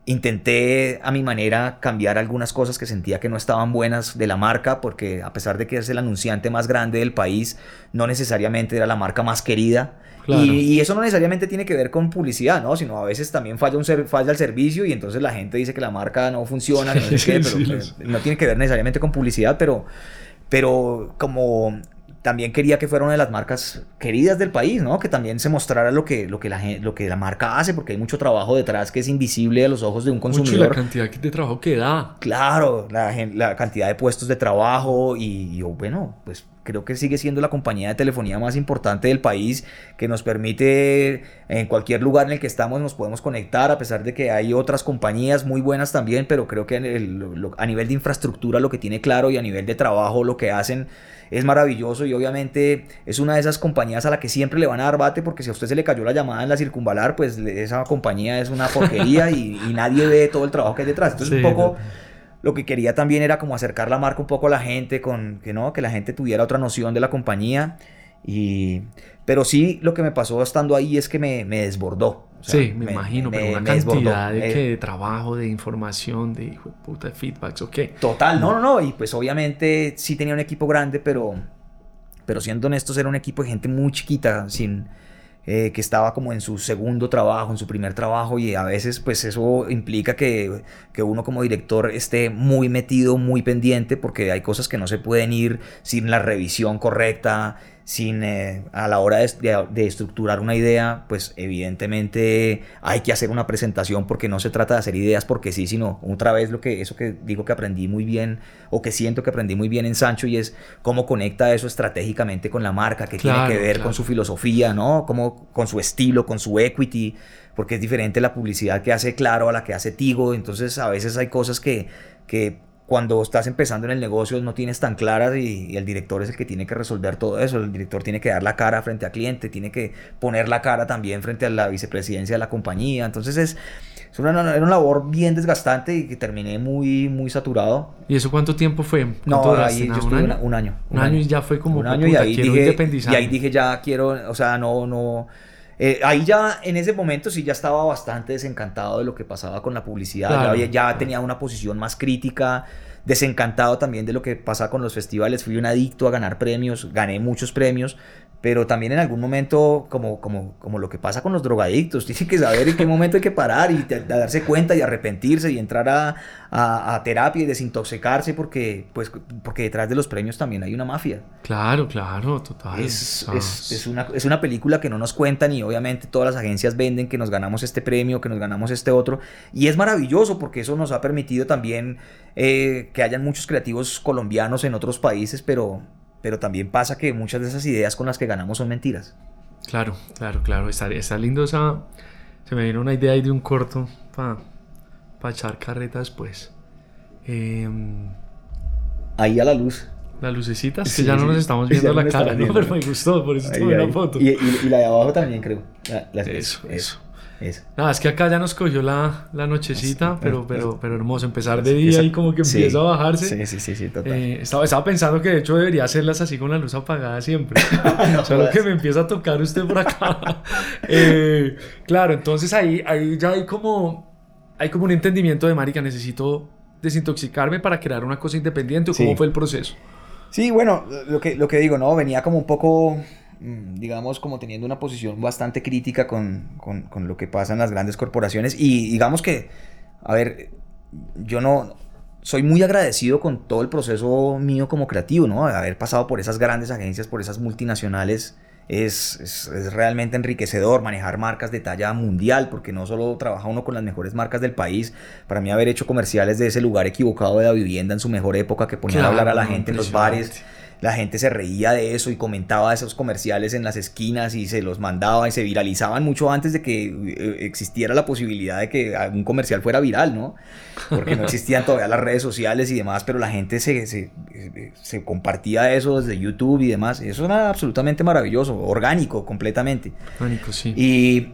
intenté a mi manera cambiar algunas cosas que sentía que no estaban buenas de la marca, porque a pesar de que es el anunciante más grande del país, no necesariamente era la marca más querida. Claro. Y, y eso no necesariamente tiene que ver con publicidad, ¿no? Sino a veces también falla, un ser- falla el servicio y entonces la gente dice que la marca no funciona, que no, sé qué, pero, sí, no tiene que ver necesariamente con publicidad, pero, pero como también quería que fuera una de las marcas queridas del país, ¿no? Que también se mostrara lo que, lo que, la, lo que la marca hace, porque hay mucho trabajo detrás que es invisible a los ojos de un Mucho y la consumidor. cantidad de trabajo que da. Claro, la, la cantidad de puestos de trabajo y yo, bueno, pues creo que sigue siendo la compañía de telefonía más importante del país que nos permite en cualquier lugar en el que estamos nos podemos conectar a pesar de que hay otras compañías muy buenas también, pero creo que el- lo- a nivel de infraestructura lo que tiene claro y a nivel de trabajo lo que hacen es maravilloso y obviamente es una de esas compañías a la que siempre le van a dar bate porque si a usted se le cayó la llamada en la circunvalar, pues esa compañía es una porquería y, y nadie ve todo el trabajo que hay detrás. Entonces Sí, un poco. Lo que quería también era como acercar la marca un poco a la gente, con que no, que la gente tuviera otra noción de la compañía. Y, pero sí, lo que me pasó estando ahí es que me, me desbordó. O sea, sí, me, imagino, me- pero una cantidad de, Eh, que de trabajo, de información, de hijo de puta, de feedbacks, ok. Total, no, no, no. Y pues obviamente sí tenía un equipo grande, pero, pero siendo honestos, era un equipo de gente muy chiquita, sin, eh, que estaba como en su segundo trabajo, en su primer trabajo, y a veces pues eso implica que, que uno como director esté muy metido, muy pendiente, porque hay cosas que no se pueden ir sin la revisión correcta, sin eh, a la hora de, de- de estructurar una idea, pues evidentemente hay que hacer una presentación porque no se trata de hacer ideas porque sí, sino otra vez lo que eso que digo que aprendí muy bien o que siento que aprendí muy bien en Sancho y es cómo conecta eso estratégicamente con la marca, que Claro, tiene que ver claro. con su filosofía, ¿no? Como con su estilo, con su equity, porque es diferente la publicidad que hace Claro a la que hace Tigo, entonces a veces hay cosas que, que cuando estás empezando en el negocio no tienes tan claras y, y el director es el que tiene que resolver todo eso, el director tiene que dar la cara frente al cliente, tiene que poner la cara también frente a la vicepresidencia de la compañía, entonces es, es una, era una labor bien desgastante y que terminé muy, muy saturado. ¿Y eso cuánto tiempo fue? ¿Cuánto No, ahí yo ¿Un estuve año? una- un año. Un año y ya fue como, un "Fue año y ahí, dije, y independizarme". ahí dije ya quiero, o sea, no, no. Eh, ahí ya en ese momento sí ya estaba bastante desencantado de lo que pasaba con la publicidad. Claro, ya tenía una posición más crítica, desencantado también de lo que pasa con los festivales. Fui un adicto a ganar premios, gané muchos premios, pero también en algún momento, como, como, como lo que pasa con los drogadictos, tiene que saber en qué momento hay que parar y darse cuenta y arrepentirse y entrar a, a- a terapia y desintoxicarse porque, pues, porque detrás de los premios también hay una mafia. Claro, claro, total. Es, O sea, es- es una, es una película que no nos cuentan y obviamente todas las agencias venden que nos ganamos este premio, que nos ganamos este otro. Y es maravilloso porque eso nos ha permitido también eh, que hayan muchos creativos colombianos en otros países, pero, pero también pasa que muchas de esas ideas con las que ganamos son mentiras. Claro, claro, claro. Está, está lindo esa... Se me vino una idea ahí de un corto para echar carreta después. Em, Ahí a la luz. las lucecitas, Sí, que ya no sí. nos estamos viendo la cara, están ¿no? viendo. Pero me gustó, por eso Ahí, tomé ahí. la foto. Y, y- y la de abajo también creo. La- la- Eso, eso. eso. Nada, es que acá ya nos cogió la, la nochecita, pero, pero, pero hermoso. Empezar de día y como que sí. empieza a bajarse. Sí, sí, sí, sí, total. Eh, estaba, estaba pensando que de hecho debería hacerlas así con la luz apagada siempre. Solo jodas. que me empieza a tocar usted por acá. Eh, claro, entonces ahí, ahí ya hay como, hay como un entendimiento de, marica, necesito desintoxicarme para crear una cosa independiente. ¿O ¿Cómo fue el proceso? Sí, bueno, lo que, lo que digo, ¿no? Venía como un poco, digamos, como teniendo una posición bastante crítica con, con- con lo que pasa en las grandes corporaciones. Y digamos que, a ver, yo no, soy muy agradecido con todo el proceso mío como creativo, ¿no? Haber pasado por esas grandes agencias, por esas multinacionales. Es, es, realmente enriquecedor manejar marcas de talla mundial, porque no solo trabaja uno con las mejores marcas del país. Para mí haber hecho comerciales de ese lugar equivocado de la vivienda en su mejor época, que ponían a hablar a la gente en los bares la gente se reía de eso y comentaba esos comerciales en las esquinas y se los mandaba y se viralizaban mucho antes de que eh, existiera la posibilidad de que un comercial fuera viral, ¿no? Porque no existían todavía las redes sociales y demás, pero la gente se, se, compartía eso desde YouTube y demás. Eso era absolutamente maravilloso, orgánico completamente. Orgánico, sí. Y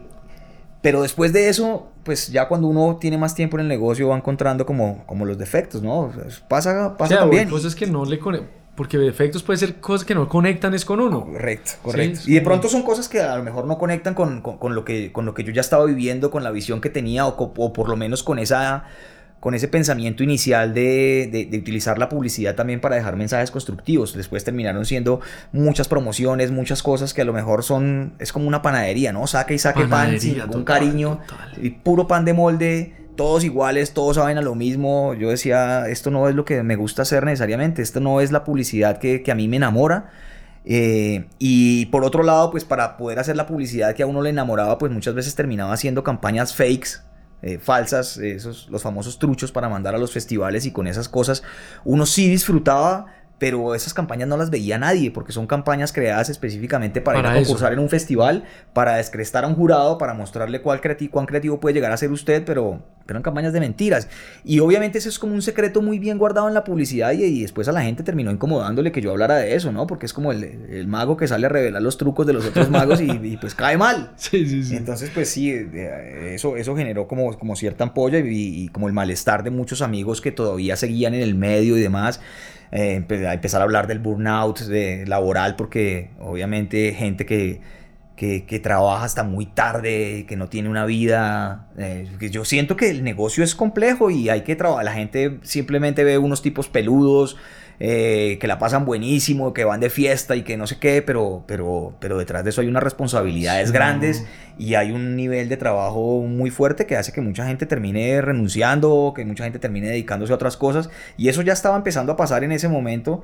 pero después de eso, pues ya cuando uno tiene más tiempo en el negocio va encontrando como, como los defectos, ¿no? Pasa, pasa o también. cosas que no le porque defectos puede ser cosas que no conectan es con uno. Correcto, correcto. y de pronto son cosas que a lo mejor no conectan con, con, lo, que, con lo que yo ya estaba viviendo, con la visión que tenía o, o por lo menos con esa con ese pensamiento inicial de, de, de, utilizar la publicidad también para dejar mensajes constructivos. Después terminaron siendo muchas promociones, muchas cosas que a lo mejor son, es como una panadería, ¿no? Saque y saque pan sin ningún cariño, y puro pan de molde, todos iguales, todos saben a lo mismo. Yo decía, esto no es lo que me gusta hacer necesariamente, esto no es la publicidad que, a mí me enamora. Eh, y por otro lado, pues para poder hacer la publicidad que a uno le enamoraba, pues muchas veces terminaba haciendo campañas fakes, eh, falsas, esos, los famosos truchos para mandar a los festivales y con esas cosas uno sí disfrutaba pero esas campañas no las veía nadie porque son campañas creadas específicamente para, ir a concursar en un festival, para descrestar a un jurado, para mostrarle cuál creativo, cuán creativo puede llegar a ser usted, pero, eran campañas de mentiras. Y obviamente eso es como un secreto muy bien guardado en la publicidad y, después a la gente terminó incomodándole que yo hablara de eso, ¿no? Porque es como el, mago que sale a revelar los trucos de los otros magos y, pues cae mal. Sí, sí, sí. Entonces pues sí, eso, eso generó como, como cierta ampolla y, y como el malestar de muchos amigos que todavía seguían en el medio y demás eh, empezar a hablar del burnout laboral, porque obviamente gente que, que, trabaja hasta muy tarde, que no tiene una vida. Eh, yo siento que el negocio es complejo y hay que trabajar. La gente simplemente ve unos tipos peludos eh, que la pasan buenísimo, que van de fiesta y que no sé qué, pero, pero, pero detrás de eso hay unas responsabilidades grandes y hay un nivel de trabajo muy fuerte que hace que mucha gente termine renunciando, que mucha gente termine dedicándose a otras cosas. Y eso ya estaba empezando a pasar en ese momento.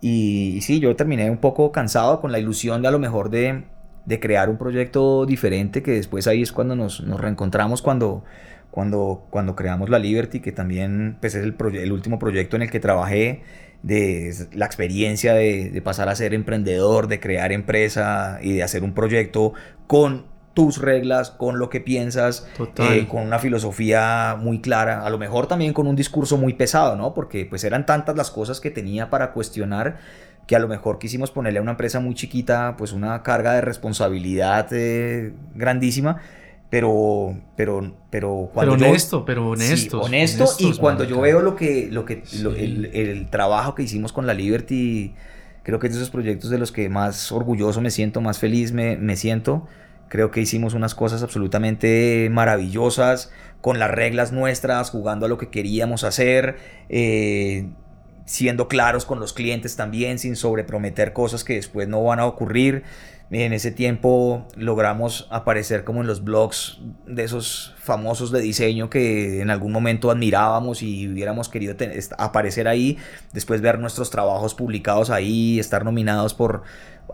Y, sí, yo terminé un poco cansado con la ilusión de a lo mejor de, de crear un proyecto diferente que después ahí es cuando nos, nos reencontramos cuando cuando, cuando creamos la Liberty, que también pues, es el, el último proyecto en el que trabajé de la experiencia de, pasar a ser emprendedor, de crear empresa y de hacer un proyecto con tus reglas, con lo que piensas, eh, con una filosofía muy clara, a lo mejor también con un discurso muy pesado, ¿no? Porque pues eran tantas las cosas que tenía para cuestionar que a lo mejor quisimos ponerle a una empresa muy chiquita pues una carga de responsabilidad eh, grandísima pero pero pero cuando pero honesto pero honesto honesto y cuando yo veo lo que lo que el, trabajo que hicimos con la Liberty creo que es de esos proyectos de los que más orgulloso me siento más feliz me, me siento. Creo que hicimos unas cosas absolutamente maravillosas con las reglas nuestras jugando a lo que queríamos hacer eh, siendo claros con los clientes también sin sobreprometer cosas que después no van a ocurrir en ese tiempo logramos aparecer como en los blogs de esos famosos de diseño que en algún momento admirábamos y hubiéramos querido aparecer ahí, después ver nuestros trabajos publicados ahí, estar nominados por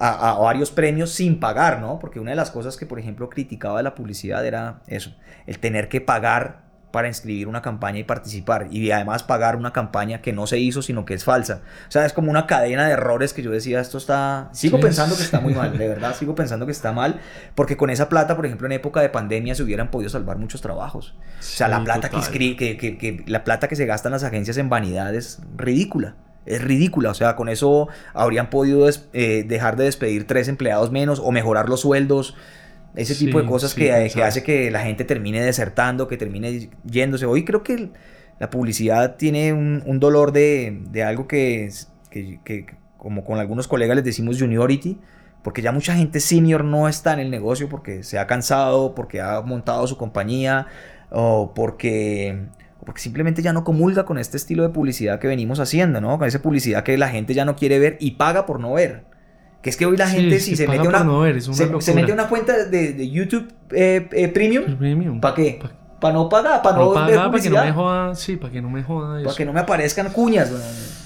a, varios premios sin pagar, ¿no? Porque una de las cosas que, por ejemplo, criticaba de la publicidad era eso, el tener que pagar para inscribir una campaña y participar y además pagar una campaña que no se hizo sino que es falsa. O sea, es como una cadena de errores que yo decía, esto está... Sigo pensando que está muy mal, de verdad, sigo pensando que está mal, porque con esa plata, por ejemplo, en época de pandemia se hubieran podido salvar muchos trabajos. o sea, la plata que, que, que, la plata que se gasta en las agencias en vanidad es ridícula es ridícula. O sea, con eso habrían podido eh, dejar de despedir tres empleados menos o mejorar los sueldos. Ese tipo de cosas que, hace que la gente termine desertando, que termine yéndose. Hoy creo que la publicidad tiene un, dolor de, algo que, que, como con algunos colegas les decimos juniority, porque ya mucha gente senior no está en el negocio porque se ha cansado, porque ha montado su compañía o porque, porque simplemente ya no comulga con este estilo de publicidad que venimos haciendo, ¿no? Con esa publicidad que la gente ya no quiere ver y paga por no ver. Que es que hoy la gente, si se, mete una, se, mete una cuenta de, YouTube eh, eh, Premium, ¿para qué? Para no pagar, para no, No ver paga, para que no me joda, sí, para que no me joda eso. Para que no me aparezcan cuñas.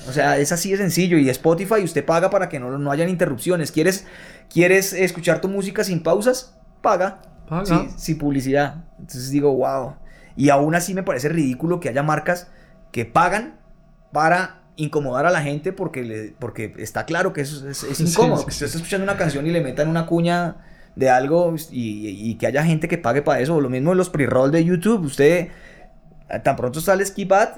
O sea, es así de sencillo. Y Spotify usted paga para que no, no hayan interrupciones. ¿Quieres, ¿Quieres escuchar tu música sin pausas? Paga. Paga. Sí, sin publicidad. Entonces digo, wow. Y aún así me parece ridículo que haya marcas que pagan para incomodar a la gente porque, le, porque está claro que eso es, es Sí, incómodo. sí, sí. usted está escuchando una canción y le metan una cuña de algo y, y que haya gente que pague para eso. Lo mismo en los pre-roll de YouTube. Usted, eh, tan pronto sale Skip Ad,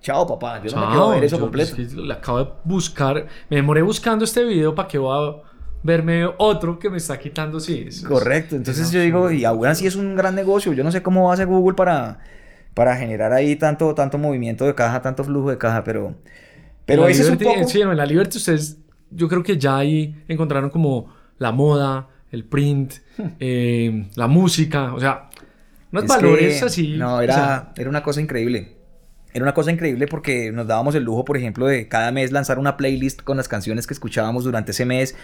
chao papá. Yo no me quiero ver eso yo- completo. es que acabo de buscar, me demoré buscando este video para que voy a verme otro que me está quitando, sí. eso Correcto, entonces es yo digo, y aún así es un gran negocio. Yo no sé cómo hace Google para, para generar ahí tanto, tanto movimiento de caja, tanto flujo de caja, pero, pero la ese es un Liberty- poco... Sí, no, en la Liberty ustedes, yo creo que ya ahí encontraron como la moda, el print, eh, la música, o sea, unos Es valores que, así. No, o era, sea, era una cosa increíble. Era una cosa increíble porque nos dábamos el lujo, por ejemplo, de cada mes lanzar una playlist con las canciones que escuchábamos durante ese mes.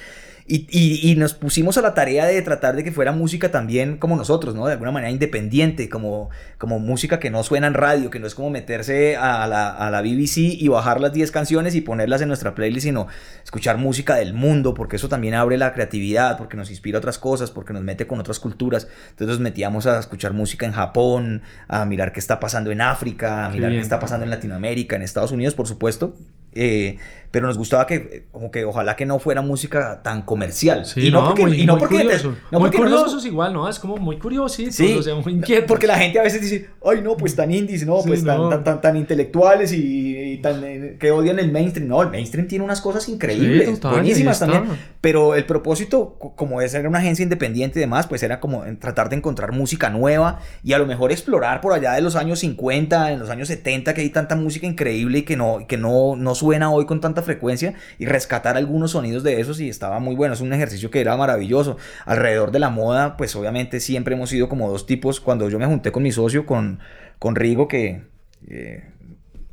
Y, y- y nos pusimos a la tarea de tratar de que fuera música también como nosotros, ¿no? De alguna manera independiente, como, como música que no suena en radio, que no es como meterse a la, a la BBC y bajar las 10 canciones y ponerlas en nuestra playlist, sino escuchar música del mundo, porque eso también abre la creatividad, porque nos inspira otras cosas, porque nos mete con otras culturas. Entonces nos metíamos a escuchar música en Japón, a mirar qué está pasando en África, a mirar qué está pasando en Latinoamérica, en Estados Unidos, por supuesto. Eh, pero nos gustaba que, eh, como que ojalá que no fuera música tan comercial. Sí, y no, no, porque, muy, y no muy porque, curioso. no muy porque no curiosos igual, ¿no? Es como muy curiositos, Sí, o sea, muy inquietos. porque la gente a veces dice, ay no, pues tan indies, no, Sí, pues tan, no. tan, tan, tan intelectuales y, y tan eh, que odian el mainstream. No, el mainstream tiene unas cosas increíbles, Sí, total, buenísimas también. Pero el propósito, co- como es ser una agencia independiente y demás, pues era como tratar de encontrar música nueva y a lo mejor explorar por allá de los años 50, en los años 70, que hay tanta música increíble y que no, que no, no suena hoy con tanta frecuencia y rescatar algunos sonidos de esos y estaba muy bueno. Es un ejercicio que era maravilloso. Alrededor de la moda, pues obviamente siempre hemos sido como dos tipos. Cuando yo me junté con mi socio, con, con Rigo, que... eh,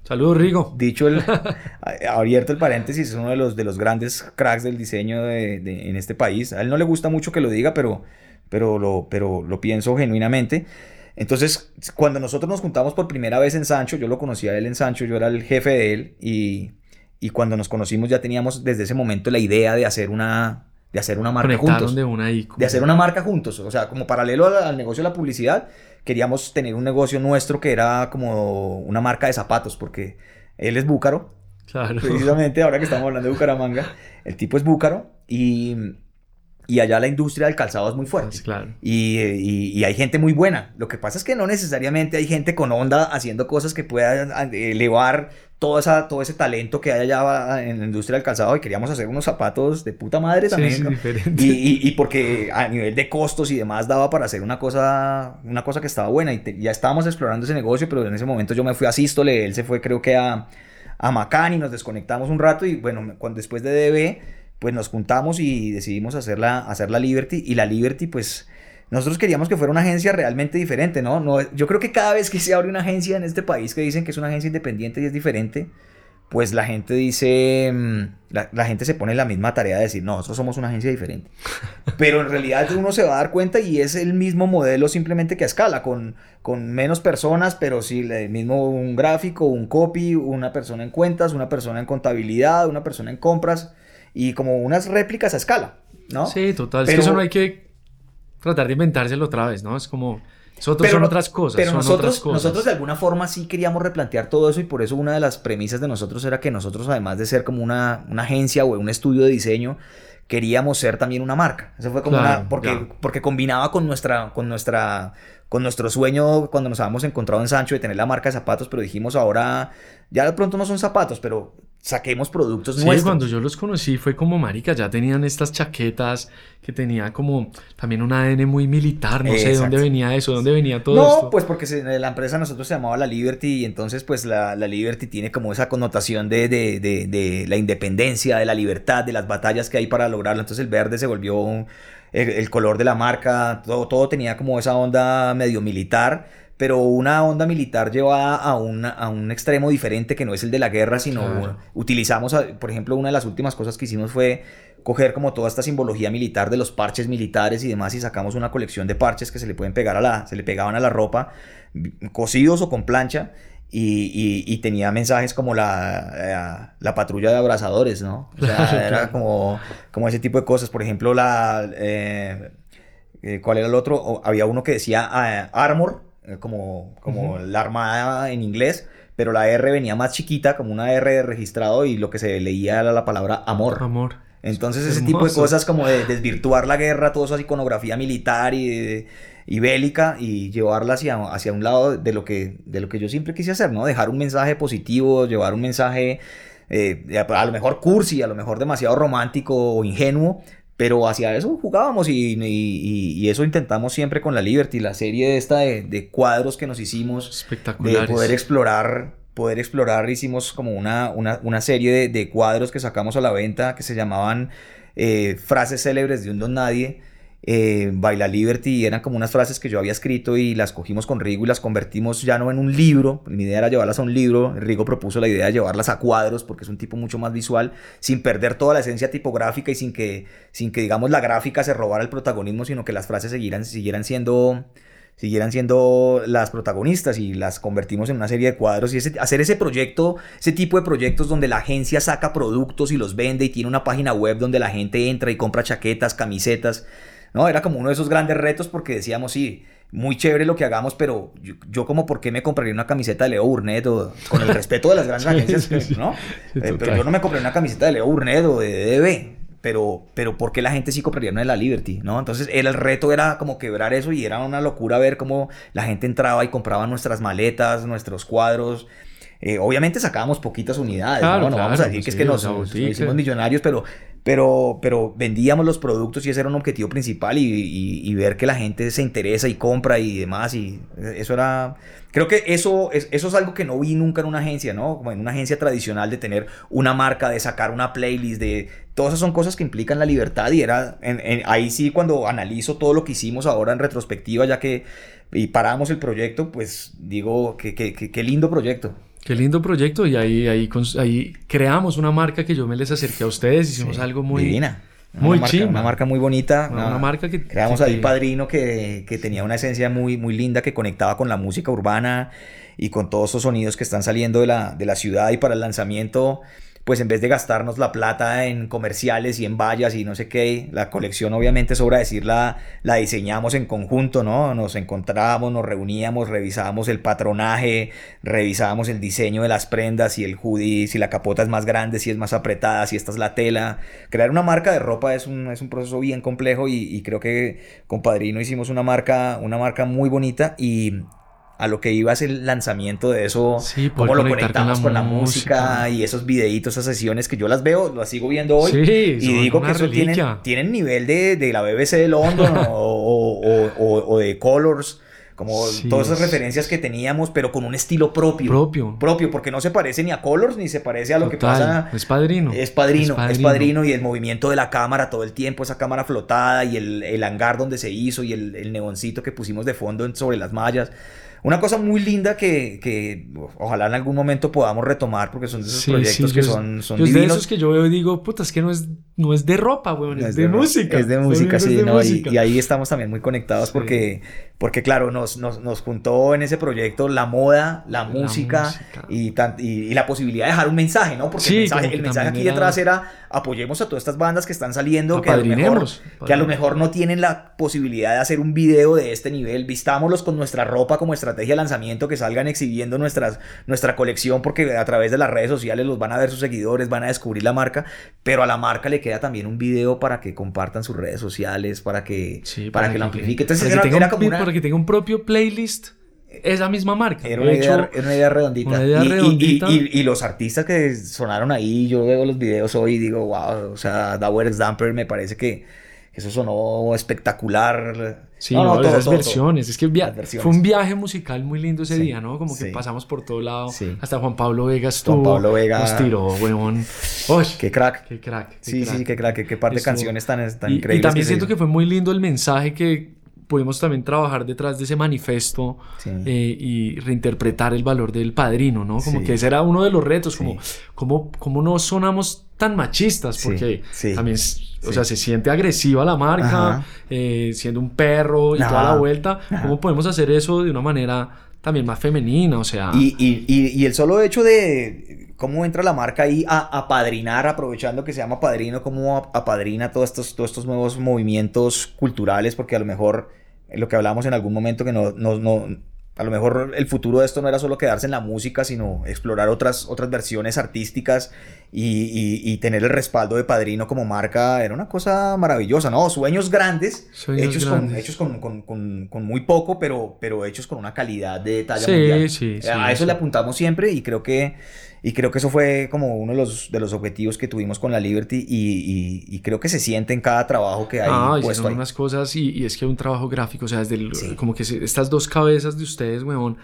Saludos, Rigo. Dicho el, abierto el paréntesis, es uno de los, de los grandes cracks del diseño de- de- en este país. A él no le gusta mucho que lo diga, pero, pero, lo, pero lo pienso genuinamente. Entonces, cuando nosotros nos juntamos por primera vez en Sancho, yo lo conocía a él en Sancho, yo era el jefe de él, y, y cuando nos conocimos ya teníamos desde ese momento la idea de hacer una, de hacer una marca juntos de una de hacer una marca juntos. O sea, como paralelo al, al negocio de la publicidad, queríamos tener un negocio nuestro que era como una marca de zapatos, porque él es búcaro, Claro. precisamente ahora que estamos hablando de Bucaramanga, el tipo es búcaro y, y allá la industria del calzado es muy fuerte. Pues, claro. Y, y- y hay gente muy buena. Lo que pasa es que no necesariamente hay gente con onda haciendo cosas que puedan elevar toda esa, todo ese talento que hay allá en la industria del calzado. Y queríamos hacer unos zapatos de puta madre también. sí, ¿no? diferente. Y, y- y porque a nivel de costos y demás daba para hacer una cosa, una cosa que estaba buena. Y te- ya estábamos explorando ese negocio, pero en ese momento yo me fui a Sístole, él se fue creo que a, a Macán y nos desconectamos un rato. Y bueno, cuando, después de DB, pues nos juntamos y decidimos hacer la, hacer la Liberty. Y la Liberty, pues nosotros queríamos que fuera una agencia realmente diferente, ¿no? no yo creo que cada vez que se abre una agencia en este país que dicen que es una agencia independiente y es diferente, pues la gente dice, mm, la, la gente se pone en la misma tarea de decir, no, nosotros somos una agencia diferente. Pero en realidad uno se va a dar cuenta y es el mismo modelo simplemente que a escala, con, con menos personas, pero sí el mismo un gráfico, un copy, una persona en cuentas, una persona en contabilidad, una persona en compras y como unas réplicas a escala, ¿no? Sí, total. Es Pero- que eso no hay que tratar de inventárselo otra vez, ¿no? Es como. Nosotros son otras cosas. Pero son nosotros, otras cosas. nosotros de alguna forma sí queríamos replantear todo eso y por eso una de las premisas de nosotros era que nosotros, además de ser como una, una agencia o un estudio de diseño, queríamos ser también una marca. Eso fue como Claro, una. Porque, porque combinaba con nuestra. Con nuestra con nuestro sueño cuando nos habíamos encontrado en Sancho de tener la marca de zapatos, pero dijimos ahora, ya de pronto no son zapatos, pero saquemos productos Sí, nuestros. cuando yo los conocí fue como marica, ya tenían estas chaquetas que tenía como también un ADN muy militar, no sé de Exacto. dónde venía eso, dónde venía todo no, esto. pues porque se- la empresa nosotros se llamaba La Liberty y entonces pues la, la Liberty tiene como esa connotación de, de- de- de la independencia, de la libertad, de las batallas que hay para lograrlo. Entonces el verde se volvió un- el, el color de la marca, todo, todo tenía como esa onda medio militar, pero una onda militar llevada a, a un extremo diferente que no es el de la guerra, sino utilizamos, por ejemplo, una de las últimas cosas que hicimos fue coger como toda esta simbología militar de los parches militares y demás y sacamos una colección de parches que se le pueden pegar a la, se le pegaban a la ropa, cosidos o con plancha y, tenía mensajes como la, eh, la, patrulla de abrazadores, ¿no? O sea, era como, como ese tipo de cosas. Por ejemplo, la... Eh, eh, ¿Cuál era el otro? había uno que decía Armor, como, como la armada en inglés, pero la R venía más chiquita, como una R registrado, y lo que se leía era la palabra amor. Amor. Entonces, ese tipo de cosas como de desvirtuar la guerra, toda esa iconografía militar y y bélica y llevarla hacia, hacia un lado de lo, que, de lo que yo siempre quise hacer, ¿no? Dejar un mensaje positivo, llevar un mensaje eh, a lo mejor cursi, a lo mejor demasiado romántico o ingenuo, pero hacia eso jugábamos y, y, eso intentamos siempre con la Liberty, la serie esta de, de cuadros que nos hicimos. Espectaculares. De poder explorar, poder explorar, hicimos como una, una, una serie de, de, cuadros que sacamos a la venta que se llamaban eh, Frases célebres de un don nadie eh, Baila Liberty, eran como unas frases que yo había escrito y las cogimos con Rigo y las convertimos ya no en un libro, mi idea era llevarlas a un libro, Rigo propuso la idea de llevarlas a cuadros porque es un tipo mucho más visual, sin perder toda la esencia tipográfica y sin que, sin que digamos la gráfica se robara el protagonismo, sino que las frases siguieran, siguieran siendo siguieran siendo las protagonistas. Y las convertimos en una serie de cuadros. Y hacer ese proyecto, ese tipo de proyectos donde la agencia saca productos y los vende y tiene una página web donde la gente entra y compra chaquetas, camisetas, ¿no? Era como uno de esos grandes retos porque decíamos, sí, muy chévere lo que hagamos, pero yo, como por qué me compraría una camiseta de Leo Burnett o con el respeto de las grandes agencias, ¿no? Eh, pero yo no me compré una camiseta de Leo Burnett o de DB. Pero, pero ¿por qué la gente sí compraría una de la Liberty? ¿no? Entonces el, el reto era como quebrar eso y era una locura ver cómo la gente entraba y compraba nuestras maletas, nuestros cuadros, eh, obviamente sacábamos poquitas unidades, ¿no? No vamos a decir que es que nos, hicimos millonarios, pero pero, pero vendíamos los productos y ese era un objetivo principal y, ver que la gente se interesa y compra y demás y eso era, creo que eso es, eso es algo que no vi nunca en una agencia, ¿no? Como en una agencia tradicional de tener una marca, de sacar una playlist, de todas esas son cosas que implican la libertad y era, ahí sí cuando analizo todo lo que hicimos ahora en retrospectiva ya que y paramos el proyecto, pues digo que, qué lindo proyecto. Qué lindo proyecto y ahí, ahí, ahí creamos una marca que yo me les acerqué a ustedes, hicimos algo muy... Divina. Muy una Una marca muy bonita. Una, marca que... Creamos ahí Padrino que, que, tenía una esencia muy, muy linda que conectaba con la música urbana y con todos esos sonidos que están saliendo de la, de la ciudad y para el lanzamiento pues en vez de gastarnos la plata en comerciales y en vallas y no sé qué, la colección obviamente sobra decir la, diseñamos en conjunto, ¿no? Nos encontrábamos, nos reuníamos, revisábamos el patronaje, revisábamos el diseño de las prendas, si el hoodie, si la capota es más grande, si es más apretada, si esta es la tela. Crear una marca de ropa es un, es un proceso bien complejo y, y creo que con Padrino hicimos una marca, una marca muy bonita y a lo que iba es el lanzamiento de eso, sí, cómo lo conectamos con la, música. y esos videitos, esas sesiones que yo las veo, las sigo viendo hoy y digo que eso tienen, tienen, nivel de, de, la BBC de London o, o, o, de Colors. Como todas esas referencias que teníamos, pero con un estilo propio. Propio. Propio, porque no se parece ni a Colors ni se parece a lo que pasa. Es padrino. Es padrino. Es padrino. y el movimiento de la cámara todo el tiempo, esa cámara flotada y el, el hangar donde se hizo y el, el neoncito que pusimos de fondo sobre las mallas. Una cosa muy linda que, que, ojalá en algún momento podamos retomar porque son de esos proyectos que son, son divinos. de esos que yo veo y digo, puta, es que no es, no es de ropa, weón, es, de, música. Es de música, sí, ¿no? Y, ahí estamos también muy conectados porque, porque claro, nos, nos, nos, juntó en ese proyecto la moda, la, música, Y, y, la posibilidad de dejar un mensaje, ¿no? Porque el mensaje, el mensaje aquí detrás era apoyemos a todas estas bandas que están saliendo, que a, lo mejor, que a lo mejor no tienen la posibilidad de hacer un video de este nivel, vistámoslos con nuestra ropa como estrategia de lanzamiento, que salgan exhibiendo nuestras, nuestra colección, porque a través de las redes sociales los van a ver sus seguidores, van a descubrir la marca, pero a la marca le queda también un video para que compartan sus redes sociales, para que, para, que, lo amplifique. Entonces para, que tenga un, para que tenga un propio playlist esa misma marca. Era una, idea, era una idea redondita. y, los artistas que sonaron ahí, yo veo los videos hoy y digo, wow, o sea, Dower Damper me parece que eso sonó espectacular. Sí, no, no, esas versiones. Es que fue un viaje musical muy lindo ese día, ¿no? Como que pasamos por todo lado. Hasta Juan Pablo Vega estuvo. Juan Pablo Vega. Nos tiró, weón. qué crack. Qué crack. sí, sí, qué crack. Qué, par de canciones tan, tan increíbles. Y también siento que fue muy lindo el mensaje que pudimos también trabajar detrás de ese manifesto eh, y reinterpretar el valor del padrino, ¿no? Como que ese era uno de los retos, como, como, como no sonamos tan machistas, porque también, o sea, se siente agresiva la marca, eh, siendo un perro y toda la vuelta. ¿Cómo podemos hacer eso de una manera también más femenina? O sea... Y, y, y, el solo hecho de cómo entra la marca ahí a apadrinar, aprovechando que se llama padrino, cómo apadrina todos estos, todos estos nuevos movimientos culturales, porque a lo mejor lo que hablamos en algún momento que no, no, no a lo mejor el futuro de esto no era solo quedarse en la música, sino explorar otras, otras versiones artísticas y, tener el respaldo de Padrino como marca. Era una cosa maravillosa, ¿no? Sueños grandes, hechos, Con, hechos con, muy poco, pero, pero hechos con una calidad de talla mundial. Sí, sí, a eso le apuntamos siempre y creo que y creo que eso fue como uno de los, de los objetivos que tuvimos con la Liberty y, creo que se siente en cada trabajo que hay ah, puesto son unas cosas y, es que un trabajo gráfico, o sea, desde como que estas dos cabezas de ustedes, weón,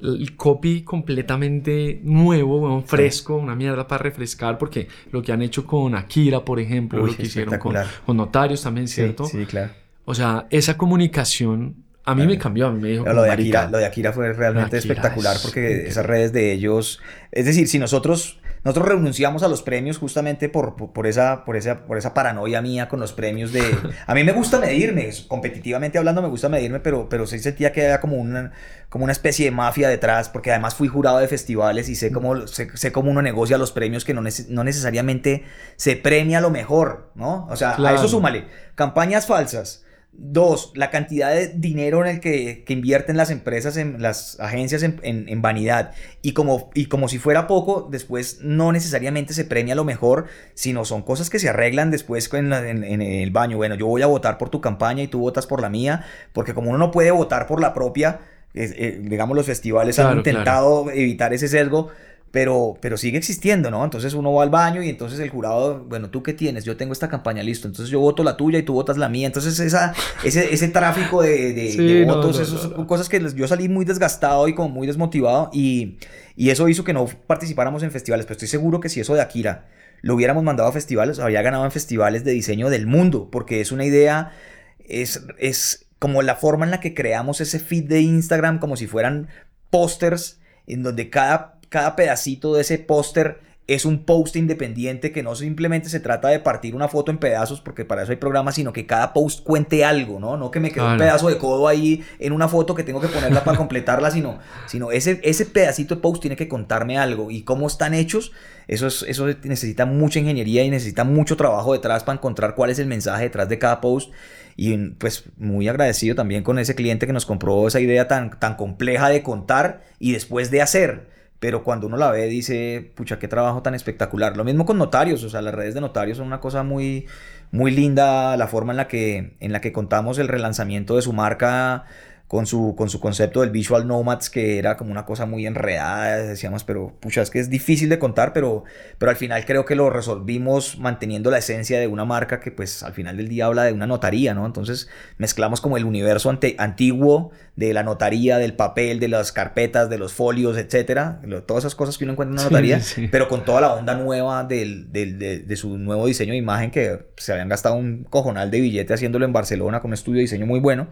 el copy completamente nuevo, weón, fresco, una mierda para refrescar, porque lo que han hecho con Akira, por ejemplo, lo que hicieron con, con, Notarios también, ¿cierto? Sí, claro. O sea, esa comunicación a mí me cambió, a mí me dijo. Lo de, Akira, lo de Akira fue realmente espectacular porque esas redes de ellos. Es decir, si nosotros, nosotros renunciamos a los premios justamente por, por, esa, por, esa, por esa paranoia mía con los premios de. A mí me gusta medirme, competitivamente hablando me gusta medirme, pero, pero sí sentía que había como una, como una especie de mafia detrás, porque además fui jurado de festivales y sé cómo, sé, cómo uno negocia los premios que no, no necesariamente se premia lo mejor, ¿no? O sea, a eso súmale. Campañas falsas Dos, la cantidad de dinero en el que, invierten las empresas, en las agencias en, vanidad. Y como, y como si fuera poco, después no necesariamente se premia lo mejor, sino son cosas que se arreglan después en, el baño. Bueno, yo voy a votar por tu campaña y tú votas por la mía, porque como uno no puede votar por la propia, eh, digamos, los festivales han intentado evitar ese sesgo pero, pero sigue existiendo, ¿no? Entonces uno va al baño y entonces el jurado, bueno, ¿tú qué tienes? Yo tengo esta campaña, listo, entonces yo voto la tuya y tú votas la mía. Entonces esa, ese, ese tráfico de, de, votos, esas cosas que yo salí muy desgastado y como muy desmotivado y, y eso hizo que no participáramos en festivales, pero estoy seguro que si eso de Akira lo hubiéramos mandado a festivales, habría ganado en festivales de diseño del mundo, porque es una idea, es, es como la forma en la que creamos ese feed de Instagram como si fueran pósters en donde cada cada pedacito de ese póster es un post independiente que no simplemente se trata de partir una foto en pedazos, porque para eso hay programas, sino que cada post cuente algo, ¿no? No que me quede un pedazo de codo ahí en una foto que tengo que ponerla para completarla, sino, sino ese, ese pedacito de post tiene que contarme algo. Y cómo están hechos, eso, es, eso necesita mucha ingeniería y necesita mucho trabajo detrás para encontrar cuál es el mensaje detrás de cada post. Y pues muy agradecido también con ese cliente que nos compró esa idea tan, tan compleja de contar y después de hacer pero cuando uno la ve dice, pucha, qué trabajo tan espectacular. Lo mismo con notarios, o sea, las redes de notarios son una cosa muy, muy linda, la forma en la que, en la que contamos el relanzamiento de su marca con su, con su concepto del Visual Nomads, que era como una cosa muy enredada, decíamos, pero pucha, es que es difícil de contar, pero, pero al final creo que lo resolvimos manteniendo la esencia de una marca que pues al final del día habla de una notaría, ¿no? Entonces mezclamos como el universo antiguo de la notaría, del papel, de las carpetas, de los folios, etcétera, todas esas cosas que uno encuentra en una notaría, pero con toda la onda nueva del, del, de, de, su nuevo diseño de imagen que se habían gastado un cojonal de billete haciéndolo en Barcelona con un estudio de diseño muy bueno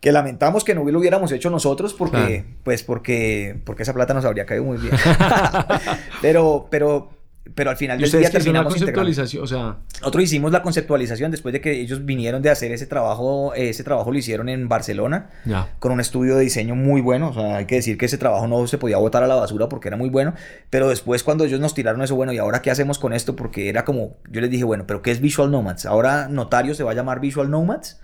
que lamentamos que no lo hubiéramos hecho nosotros porque, pues porque, porque esa plata nos habría caído muy bien. pero, pero, pero al final del día terminamos conceptualización, o sea... Nosotros hicimos la conceptualización después de que ellos vinieron de hacer ese trabajo, ese trabajo lo hicieron en Barcelona, con un estudio de diseño muy bueno, o sea, hay que decir que ese trabajo no se podía botar a la basura porque era muy bueno, pero después cuando ellos nos tiraron eso, bueno, ¿y ahora qué hacemos con esto? Porque era como, yo les dije, bueno, pero ¿qué es Visual Nomads? Ahora Notario se va a llamar Visual Nomads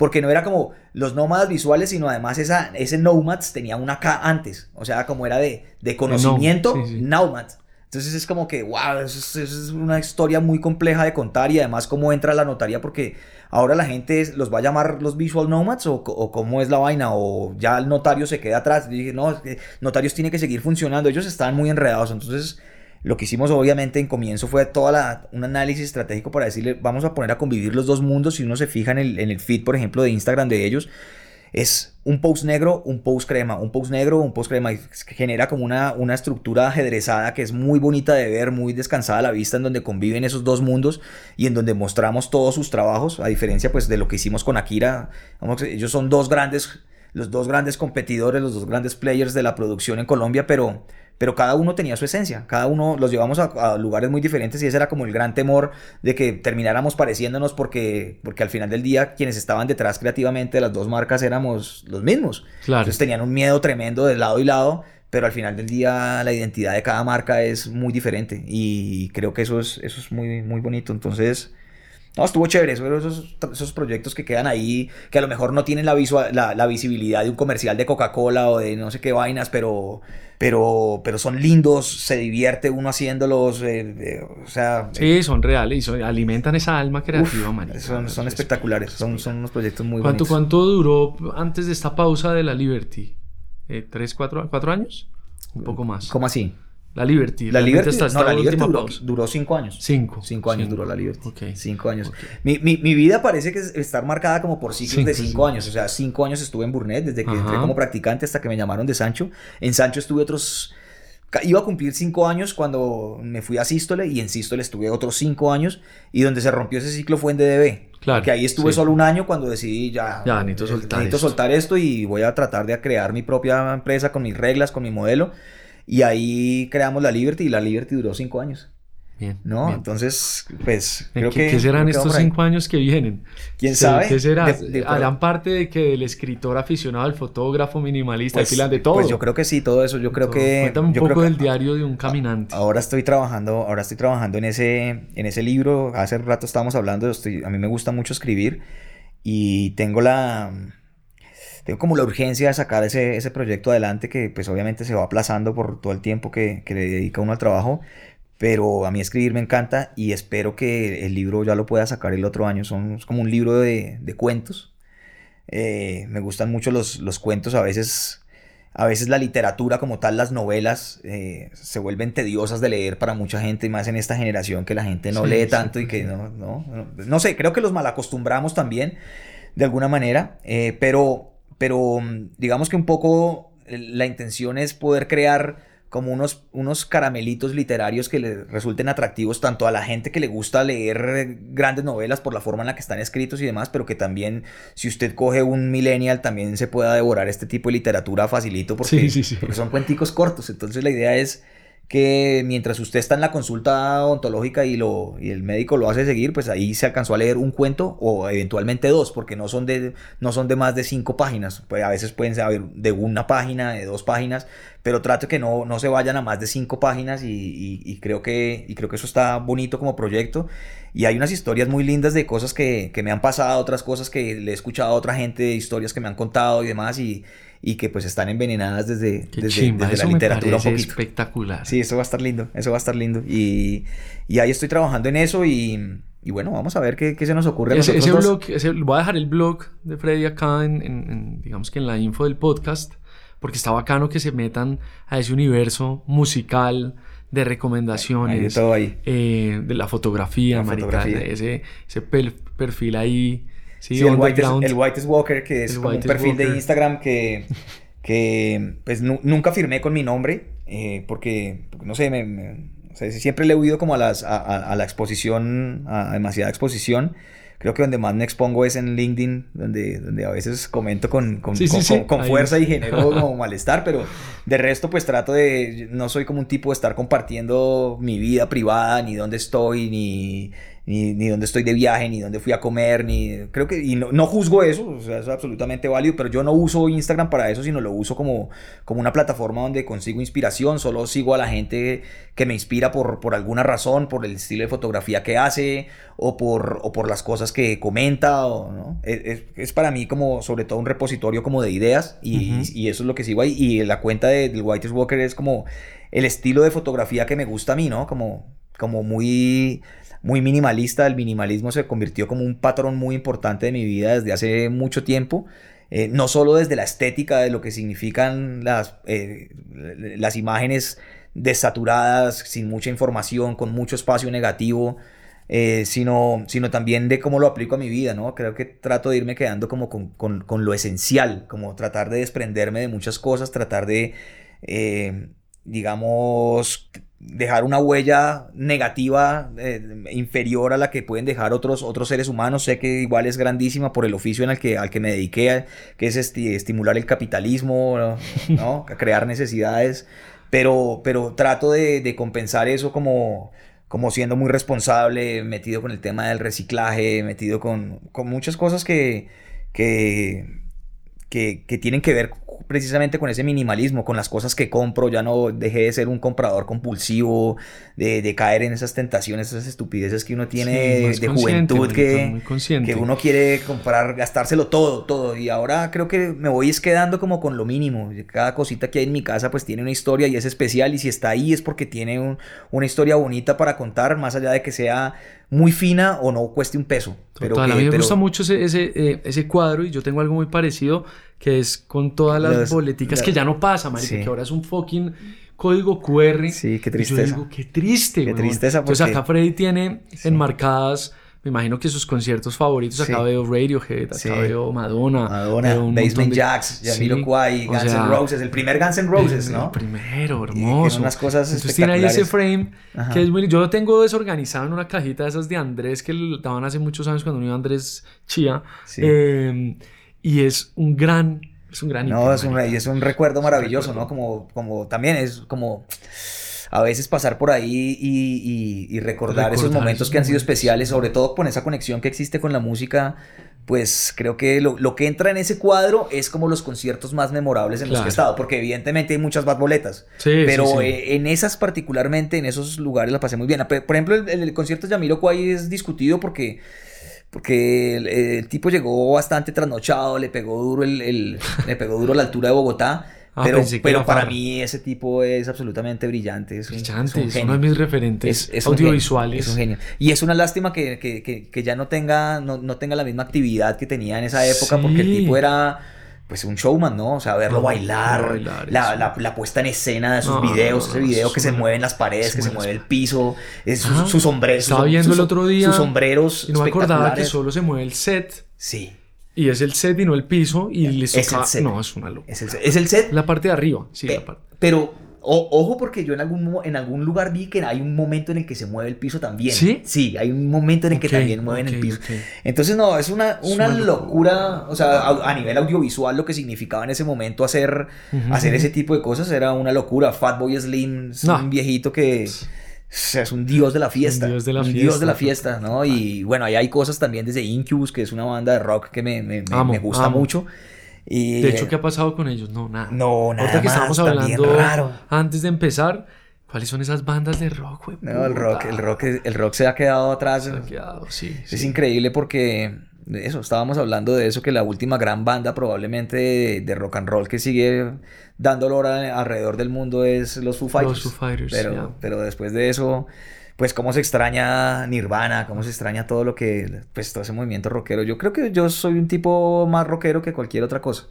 porque no era como los nómadas visuales, sino además esa, ese nomads tenía una K antes, o sea, como era de, de conocimiento, nomads. Entonces es como que, wow, es, es, una historia muy compleja de contar y además cómo entra la notaría porque ahora la gente los va a llamar los visual nomads o, o cómo es la vaina o ya el notario se queda atrás. Y dije, no, notarios tiene que seguir funcionando, ellos estaban muy enredados, entonces lo que hicimos obviamente en comienzo fue toda un análisis estratégico para decirle, vamos a poner a convivir los dos mundos. Si uno se fija en el, en el feed, por ejemplo, de Instagram de ellos, es un post negro, un post crema, un post negro, un post crema, genera como una, una estructura ajedrezada que es muy bonita de ver, muy descansada a la vista, en donde conviven esos dos mundos y en donde mostramos todos sus trabajos, a diferencia pues de lo que hicimos con Akira, ellos son dos grandes, los dos grandes competidores, los dos grandes players de la producción en Colombia, pero pero cada uno tenía su esencia, cada uno los llevamos a, lugares muy diferentes y ese era como el gran temor de que termináramos pareciéndonos porque, porque al final del día quienes estaban detrás creativamente de las dos marcas éramos los mismos. Claro. Entonces tenían un miedo tremendo de lado y lado, pero al final del día la identidad de cada marca es muy diferente y creo que eso es, eso es muy, muy bonito. Entonces... No, estuvo chévere, esos, esos proyectos que quedan ahí, que a lo mejor no tienen la, visual, la, la visibilidad de un comercial de Coca-Cola o de no sé qué vainas, pero, pero, pero son lindos, se divierte uno haciéndolos, eh, eh, o sea... Sí, son reales y alimentan esa alma creativa, uf, Son, son espectaculares, son, son unos proyectos muy ¿Cuánto, bonitos. ¿Cuánto duró antes de esta pausa de la Liberty? Eh, ¿Tres, cuatro, cuatro años? Un poco más. ¿Cómo así? La Liberty. La Liberty, no, la Liberty duró, cinco años. Cinco. Cinco años duró la Liberty. Cinco años. Mi, mi, mi, vida parece que estar marcada como por ciclos de cinco, años. O sea, cinco años estuve en Burnett desde que entré como practicante hasta que me llamaron de Sancho. En Sancho estuve otros... Iba a cumplir cinco años cuando me fui a Sístole y en Sístole estuve otros cinco años y donde se rompió ese ciclo fue en DDB. Claro. Que ahí estuve solo un año cuando decidí ya... Ya, necesito soltar Necesito esto. soltar esto y voy a tratar de crear mi propia empresa con mis reglas, con mi modelo. Y ahí creamos la Liberty y la Liberty duró cinco años. Bien. ¿No? bien. Entonces, pues. ¿Qué, Creo que, ¿qué serán estos cinco años que vienen? ¿Quién sabe? ¿Qué será? De- de- Harán parte de que el escritor aficionado, el fotógrafo minimalista, Pues, el filan de todo. pues yo creo que sí, todo eso. Yo creo Todo. que. Cuéntame un yo poco creo que del diario de un caminante. Ahora estoy trabajando, ahora estoy trabajando en ese, en ese libro. Hace rato estábamos hablando, estoy, a mí me gusta mucho escribir y tengo la, tengo como la urgencia de sacar ese, ese proyecto adelante que pues obviamente se va aplazando por todo el tiempo que, que le dedica uno al trabajo. Pero a mí escribir me encanta y espero que el libro ya lo pueda sacar el otro año. Son, es como un libro de, de cuentos. Eh, me gustan mucho los, los cuentos. A veces, a veces la literatura como tal, las novelas, eh, se vuelven tediosas de leer para mucha gente, y más en esta generación que la gente no Sí, lee sí, tanto y que no, no, no, no sé, creo que los malacostumbramos también de alguna manera, eh, pero, pero digamos que un poco eh, la intención es poder crear como unos, unos caramelitos literarios que le resulten atractivos tanto a la gente que le gusta leer grandes novelas por la forma en la que están escritos y demás, pero que también si usted coge un millennial también se pueda devorar este tipo de literatura facilito porque, Sí, sí, sí. porque son cuenticos cortos. Entonces la idea es que mientras usted está en la consulta ontológica y, lo, y el médico lo hace seguir, pues ahí se alcanzó a leer un cuento o eventualmente dos, porque no son de, no son de más de cinco páginas. Pues a veces pueden ser de una página, de dos páginas, pero trato que no, no se vayan a más de cinco páginas y creo que, y creo que eso está bonito como proyecto. Y hay unas historias muy lindas de cosas que, que me han pasado, otras cosas que le he escuchado a otra gente, historias que me han contado y demás, y, y que pues están envenenadas desde, Qué desde, chimba, desde eso la me literatura un poquito. espectacular. Sí, eso va a estar lindo, eso va a estar lindo. Y, y ahí estoy trabajando en eso y, y bueno, vamos a ver qué, qué se nos ocurre a Ese, ese dos. blog, ese- voy a dejar el blog de Freddy acá en, en- en, digamos que en la info del podcast, porque está bacano que se metan a ese universo musical de recomendaciones, Hay de todo ahí. eh, de la fotografía, La marica, fotografía. ese, ese perfil ahí, sí, el White, underground. el White Walker, que es El como un perfil de. Instagram que, que pues nu- nunca firmé con mi nombre, eh, porque, no sé, me, me- o sea, siempre le he huido como a, las, a, a- a la exposición, a, demasiada exposición. Creo que donde más me expongo es en LinkedIn, donde, donde a veces comento con, con, Sí, con- sí. con- con Ahí. fuerza y genero como malestar, pero de resto pues trato de, no soy como un tipo de estar compartiendo mi vida privada, ni dónde estoy, ni, ni, ni dónde estoy de viaje, ni dónde fui a comer, ni creo que, y no, no juzgo eso, o sea, es absolutamente válido, pero yo no uso Instagram para eso, sino lo uso como, como una plataforma donde consigo inspiración, solo sigo a la gente que me inspira por, por alguna razón, por el estilo de fotografía que hace, o por, o por las cosas que comenta, o, ¿no? es, es- es para mí como sobre todo un repositorio como de ideas, y eso es lo que sigo ahí, y la cuenta de, del White Walker es como el estilo de fotografía que me gusta a mí, ¿no? Como, como muy muy minimalista. El minimalismo se convirtió como un patrón muy importante de mi vida desde hace mucho tiempo. Eh, no solo desde la estética de lo que significan las, eh, las imágenes desaturadas, sin mucha información, con mucho espacio negativo, eh, sino, sino también de cómo lo aplico a mi vida, ¿no? Creo que trato de irme quedando como con, con, con lo esencial, como tratar de desprenderme de muchas cosas, tratar de, digamos, dejar una huella negativa eh, inferior a la que pueden dejar otros, otros seres humanos. Sé que igual es grandísima por el oficio en el que, al que me dediqué, que es estimular el capitalismo, ¿no? crear necesidades, pero, pero trato de, compensar eso como como siendo muy responsable, metido con el tema del reciclaje, metido con, con muchas cosas que, que, que, que, tienen que ver precisamente con ese minimalismo, con las cosas que compro, ya no dejé de ser un comprador compulsivo, de, de caer en esas tentaciones, esas estupideces que uno tiene de juventud, que, que uno quiere comprar, gastárselo todo, todo. Y ahora creo que me voy es quedando como con lo mínimo. Cada cosita que hay en mi casa pues tiene una historia y es especial y si está ahí es porque tiene una historia bonita para contar, más allá de que sea muy fina o no cueste un peso. Pero a mí me gusta mucho ese, ese, eh, ese, cuadro y yo tengo algo muy parecido que es con todas las, boleticas que ya no pasa, marica, que ahora es un fucking código QR. Sí, qué tristeza. Y yo digo, qué triste, Qué tristeza porque... Entonces acá Freddy tiene enmarcadas me imagino que sus conciertos favoritos, acá veo Radiohead, acá veo Madonna. Madonna, Basement Jacks, Jamiroquai, Guns N' Roses, el primer Guns N' Roses, ¿no? El primero, hermoso. unas cosas Entonces tiene ahí ese frame que es muy... Yo lo tengo desorganizado en una cajita de esas de Andrés que daban hace muchos años cuando iba Andrés Chía. Eh, y es un gran... Es un gran... No, es un, es un recuerdo maravilloso, ¿no? Como, como también es como a veces pasar por ahí y, recordar, esos momentos que han sido especiales, sobre todo con esa conexión que existe con la música, pues creo que lo, que entra en ese cuadro es como los conciertos más memorables en los que he estado, porque evidentemente hay muchas más boletas, pero eh, en esas particularmente, en esos lugares la pasé muy bien. Por ejemplo, el, concierto de Yamiro Kwai es discutido porque porque el, tipo llegó bastante trasnochado, le pegó duro el, le pegó duro la altura de Bogotá Ah, pero, pero para mí ese tipo es absolutamente brillante. Es brillante, es, uno de mis referentes audiovisuales. es un genio. Y es una lástima que, que, que, ya no tenga, no, no, tenga la misma actividad que tenía en esa época, porque el tipo era pues un showman, ¿no? O sea, verlo bailar, la, la, la, puesta en escena de sus videos, ese video que se mueve en las paredes, que se mueve el piso, es su, sombrero. Estaba viendo el otro día. Sus sombreros. Y no me acordaba que solo se mueve el set. Sí. Y es el set y no el piso. Y le es el set. No, es una locura. ¿Es el, set? ¿Es el set? La parte de arriba, sí. la parte. Pero, ojo, porque yo en algún, en algún lugar vi que hay un momento en el que se mueve el piso también. ¿Sí? Sí, hay un momento en el que también mueven el piso. Entonces, no, es una, una, locura. O sea, a, nivel audiovisual, lo que significaba en ese momento hacer, hacer ese tipo de cosas era una locura. Fatboy Slim, un viejito que es un dios de la fiesta. Un dios de la fiesta. Dios de la fiesta, ¿no? Y bueno, ahí hay cosas también desde Incubus, que es una banda de rock que me, me, me gusta mucho. Y, de hecho, ¿qué ha pasado con ellos? No, nada. No, nada. Ahorita que estábamos hablando raro. antes de empezar, ¿cuáles son esas bandas de rock, güey? No, el rock, el rock, el rock se ha quedado atrás. Se ha quedado, sí. Es increíble porque eso, estábamos hablando de eso, que la última gran banda probablemente de, rock and roll que sigue dando hora alrededor del mundo es los Foo Fighters. Los Foo Fighters, pero, pero después de eso, pues cómo se extraña Nirvana, cómo se extraña todo lo que, pues todo ese movimiento rockero. Yo creo que yo soy un tipo más rockero que cualquier otra cosa.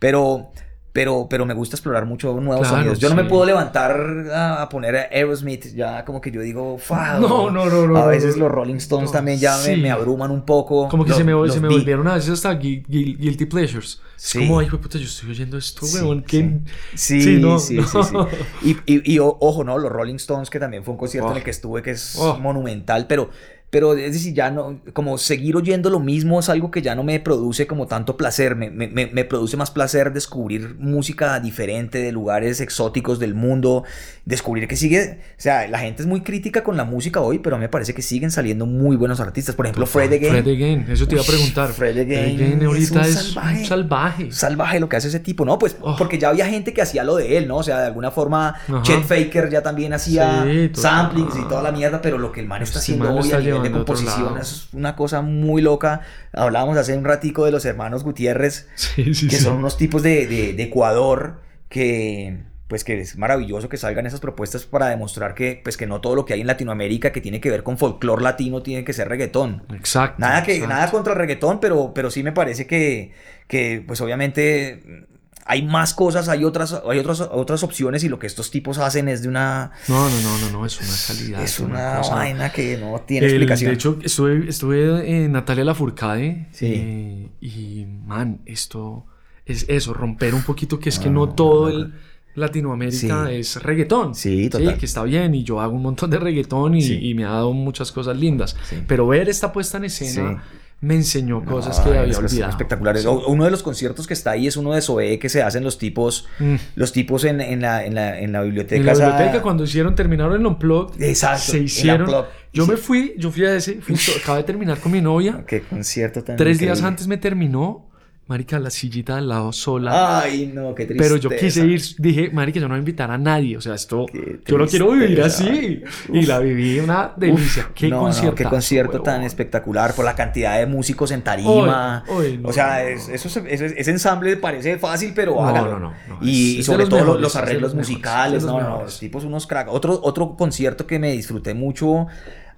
Pero pero, pero me gusta explorar mucho nuevos sonidos. Yo no me puedo levantar a, poner a Aerosmith, ya como que yo digo, No, no, no, no. A veces los Rolling Stones también ya me, me, abruman un poco. Como que se me, se me volvieron a veces hasta Guilty Pleasures. Es como, ay, puta, yo estoy oyendo esto, weón. Sí, sí, sí, no, sí, Y, y, y, ojo, ¿no? Los Rolling Stones, que también fue un concierto en el oh. que estuve, que es oh. monumental, pero pero es decir, ya no, como seguir oyendo lo mismo es algo que ya no me produce como tanto placer, me, me, me, produce más placer descubrir música diferente de lugares exóticos del mundo, descubrir que sigue, o sea, la gente es muy crítica con la música hoy, pero a mí me parece que siguen saliendo muy buenos artistas, por ejemplo, Fred Again. Fred Again, eso te iba a preguntar. Fred Again, ahorita es, salvaje, salvaje. Salvaje lo que hace ese tipo, ¿no? Pues oh. porque ya había gente que hacía lo de él, ¿no? O sea, de alguna forma, Chet Faker ya también hacía samplings y toda la mierda, pero lo que el man está haciendo hoy de composición. Es una cosa muy loca. Hablábamos hace un ratico de los hermanos Gutiérrez, que son unos tipos de, de, Ecuador que pues que es maravilloso que salgan esas propuestas para demostrar que pues que no todo lo que hay en Latinoamérica que tiene que ver con folclore latino tiene que ser reggaetón. Exacto. Nada que nada contra el reggaetón, pero pero sí me parece que que pues obviamente hay más cosas, hay otras, hay otras, otras opciones y lo que estos tipos hacen es de una... No, no, no, no, no es una calidad. Es, una, vaina que no tiene explicación. De hecho, estuve, estuve en Natalia Lafourcade sí. Eh, y, man, esto es eso, romper un poquito que es que no todo el Latinoamérica es reggaetón. Sí, total. que está bien y yo hago un montón de reggaetón y, y me ha dado muchas cosas lindas. Pero ver esta puesta en escena me enseñó cosas que había olvidado. Espectaculares. Uno de los conciertos que está ahí es uno de Zoe que se hacen los tipos, mm. los tipos en, en, la, en, la, en, la, biblioteca. En la biblioteca, cuando hicieron, terminaron el Unplugged. Exacto. Se hicieron. Yo me fui, yo fui a ese, fui, acabé de terminar con mi novia. Qué concierto tan Tres días antes me terminó Marica, la sillita al lado sola. Ay, no, qué triste. Pero yo quise ir, dije, Marica, yo no voy a invitar a nadie. O sea, esto, yo lo quiero vivir así. Y la viví una delicia. qué concierto. qué concierto tan espectacular por la cantidad de músicos en tarima. o sea, eso ese ensamble parece fácil, pero hágalo. No, no, no. Y, sobre todo los, arreglos musicales. No, no, los tipos unos cracks. Otro, otro concierto que me disfruté mucho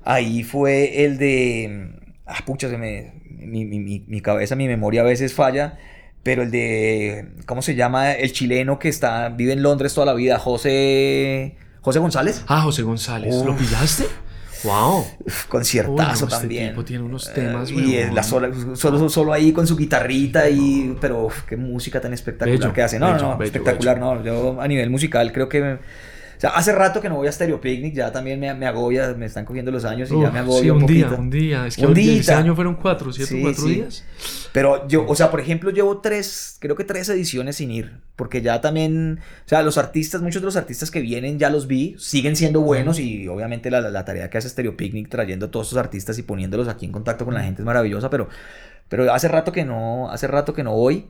ahí fue el de. Ah, pucha, se me mi, mi, mi, cabeza, mi memoria a veces falla, pero el de, ¿cómo se llama? El chileno que está, vive en Londres toda la vida, José, José González. Ah, José González, ¿lo pillaste? Wow. Conciertazo este también. Tipo tiene unos temas, Y es la sola, solo, solo ahí con su guitarrita y... Pero qué música tan espectacular que hace. No, no, espectacular, no. Yo a nivel musical creo que... O sea, hace rato que no voy a Stereo Picnic, ya también me, me agobia, me están cogiendo los años y ya me agobia sí, un, un día, un día. Es que un día. ese año fueron cuatro, ¿cierto? cuatro días. Pero yo, o sea, por ejemplo, llevo tres, creo que tres ediciones sin ir, porque ya también, o sea, los artistas, muchos de los artistas que vienen ya los vi, siguen siendo buenos y obviamente la, la tarea que hace Stereo Picnic trayendo a todos esos artistas y poniéndolos aquí en contacto con la gente es maravillosa, pero, pero hace rato que no, hace rato que no voy.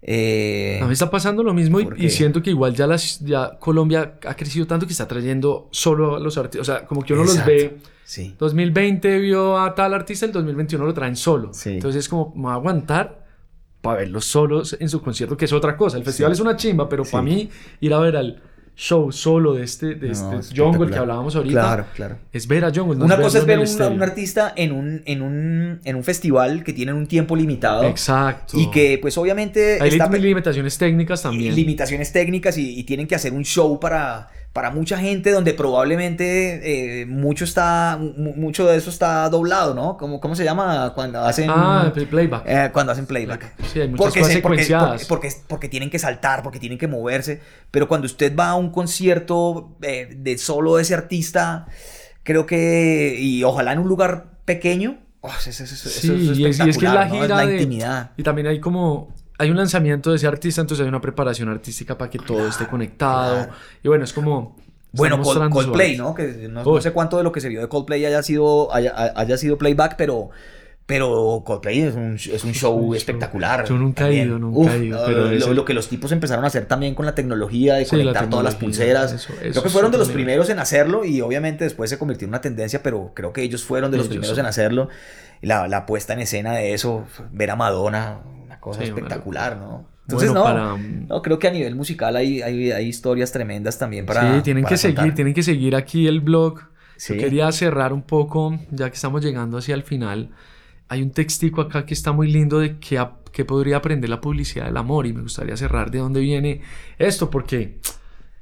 Eh, a mí está pasando lo mismo y, siento que igual ya, las, ya Colombia ha crecido tanto que está trayendo solo a los artistas. O sea, como que uno los ve. Sí. 2020 vio a tal artista, el 2021 lo traen solo. Entonces es como, me va a aguantar para verlos solos en su concierto, que es otra cosa. El festival es una chimba, pero para mí ir a ver al show solo de este, de este Jungle que hablábamos ahorita. Claro, claro. Es ver a Jungle. Una cosa es ver a un, artista en un, en, un, en un festival que tiene un tiempo limitado. Exacto. Y que, pues, obviamente. Hay limitaciones técnicas también. Limitaciones técnicas y, y, tienen que hacer un show para, para mucha gente donde probablemente eh, mucho está mucho de eso está doblado, ¿no? ¿Cómo, cómo se llama cuando hacen ah, playback? Eh, cuando hacen playback. Sí, hay muchas porque, cosas secuenciadas. Porque, porque, tienen que saltar, porque tienen que moverse, pero cuando usted va a un concierto eh, de solo de ese artista, creo que y ojalá en un lugar pequeño, oh, eso, sí, y, es, que es la gira de, intimidad. Y también hay como hay un lanzamiento de ese artista, entonces hay una preparación artística para que todo esté conectado. Y bueno, es como... Bueno, Coldplay, ¿no? Que no, sé cuánto de lo que se vio de Coldplay haya sido, haya, sido playback, pero... Pero Coldplay es un, es un show espectacular. Yo nunca he ido, nunca he ido. Pero lo, que los tipos empezaron a hacer también con la tecnología de conectar todas las pulseras. creo que fueron de los primeros en hacerlo y obviamente después se convirtió en una tendencia, pero creo que ellos fueron de los primeros en hacerlo. La, la puesta en escena de eso, ver a Madonna, cosa espectacular, ¿no? Entonces, no, no, creo que a nivel musical hay, hay, hay, historias tremendas también para. Sí, tienen que seguir, tienen que seguir aquí el blog. Yo quería cerrar un poco, ya que estamos llegando hacia el final. Hay un textico acá que está muy lindo de que, que podría aprender la publicidad del amor y me gustaría cerrar de dónde viene esto, porque,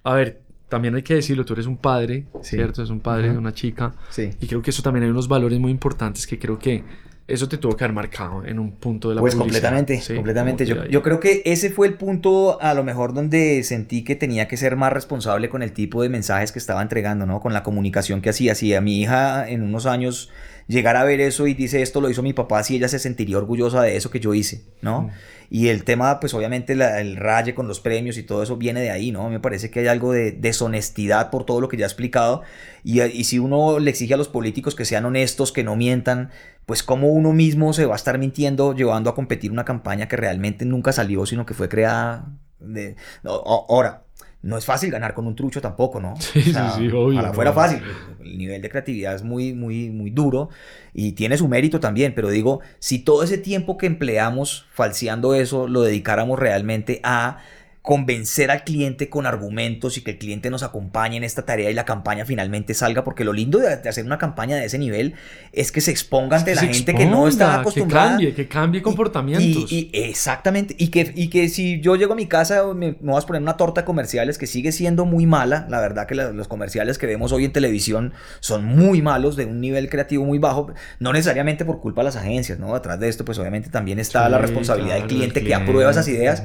a ver, también hay que decirlo, tú eres un padre, ¿cierto? Es un padre de una chica. Sí. Y creo que eso también hay unos valores muy importantes que creo que eso te tuvo que haber marcado en un punto de la Pues completamente, completamente. Yo, yo, creo que ese fue el punto a lo mejor donde sentí que tenía que ser más responsable con el tipo de mensajes que estaba entregando, ¿no? Con la comunicación que hacía. Si a mi hija en unos años llegara a ver eso y dice esto lo hizo mi papá, si ella se sentiría orgullosa de eso que yo hice, ¿no? Mm. Y el tema, pues obviamente el raye con los premios y todo eso viene de ahí, ¿no? Me parece que hay algo de deshonestidad por todo lo que ya he explicado. Y, y si uno le exige a los políticos que sean honestos, que no mientan, pues como uno mismo se va a estar mintiendo llevando a competir una campaña que realmente nunca salió, sino que fue creada de... Ahora, no es fácil ganar con un trucho tampoco, ¿no? Sí, sí, sí, obvio. Ojalá fuera fácil. El nivel de creatividad es muy, muy, muy duro y tiene su mérito también, pero digo, si todo ese tiempo que empleamos falseando eso lo dedicáramos realmente a convencer al cliente con argumentos y que el cliente nos acompañe en esta tarea y la campaña finalmente salga, porque lo lindo de, hacer una campaña de ese nivel es que se exponga ante la gente que no está acostumbrada. Que cambie, que cambie comportamientos. Y, exactamente, y que, y que si yo llego a mi casa me, me vas a poner una torta de comerciales que sigue siendo muy mala, la verdad que los comerciales que vemos hoy en televisión son muy malos, de un nivel creativo muy bajo, no necesariamente por culpa de las agencias, ¿no? Atrás de esto pues obviamente también está la responsabilidad del cliente, que aprueba esas ideas.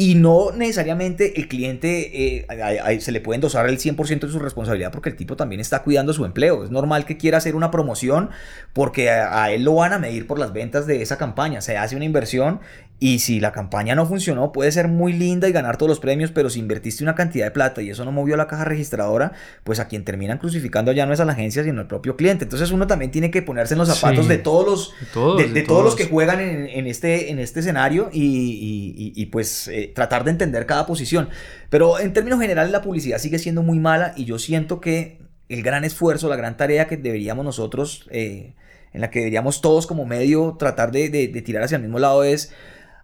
Y no necesariamente el cliente eh, se le puede endosar el 100% de su responsabilidad porque el tipo también está cuidando su empleo. Es normal que quiera hacer una promoción porque a, él lo van a medir por las ventas de esa campaña. Se hace una inversión y si la campaña no funcionó, puede ser muy linda y ganar todos los premios, pero si invertiste una cantidad de plata y eso no movió la caja registradora, pues a quien terminan crucificando ya no es a la agencia, sino al propio cliente. Entonces uno también tiene que ponerse en los zapatos de todos los, de, todos, los que juegan en, este, en este escenario y, pues eh, tratar de entender cada posición. Pero en términos generales la publicidad sigue siendo muy mala y yo siento que el gran esfuerzo, la gran tarea que deberíamos nosotros, eh, en la que deberíamos todos como medio tratar de, de tirar hacia el mismo lado es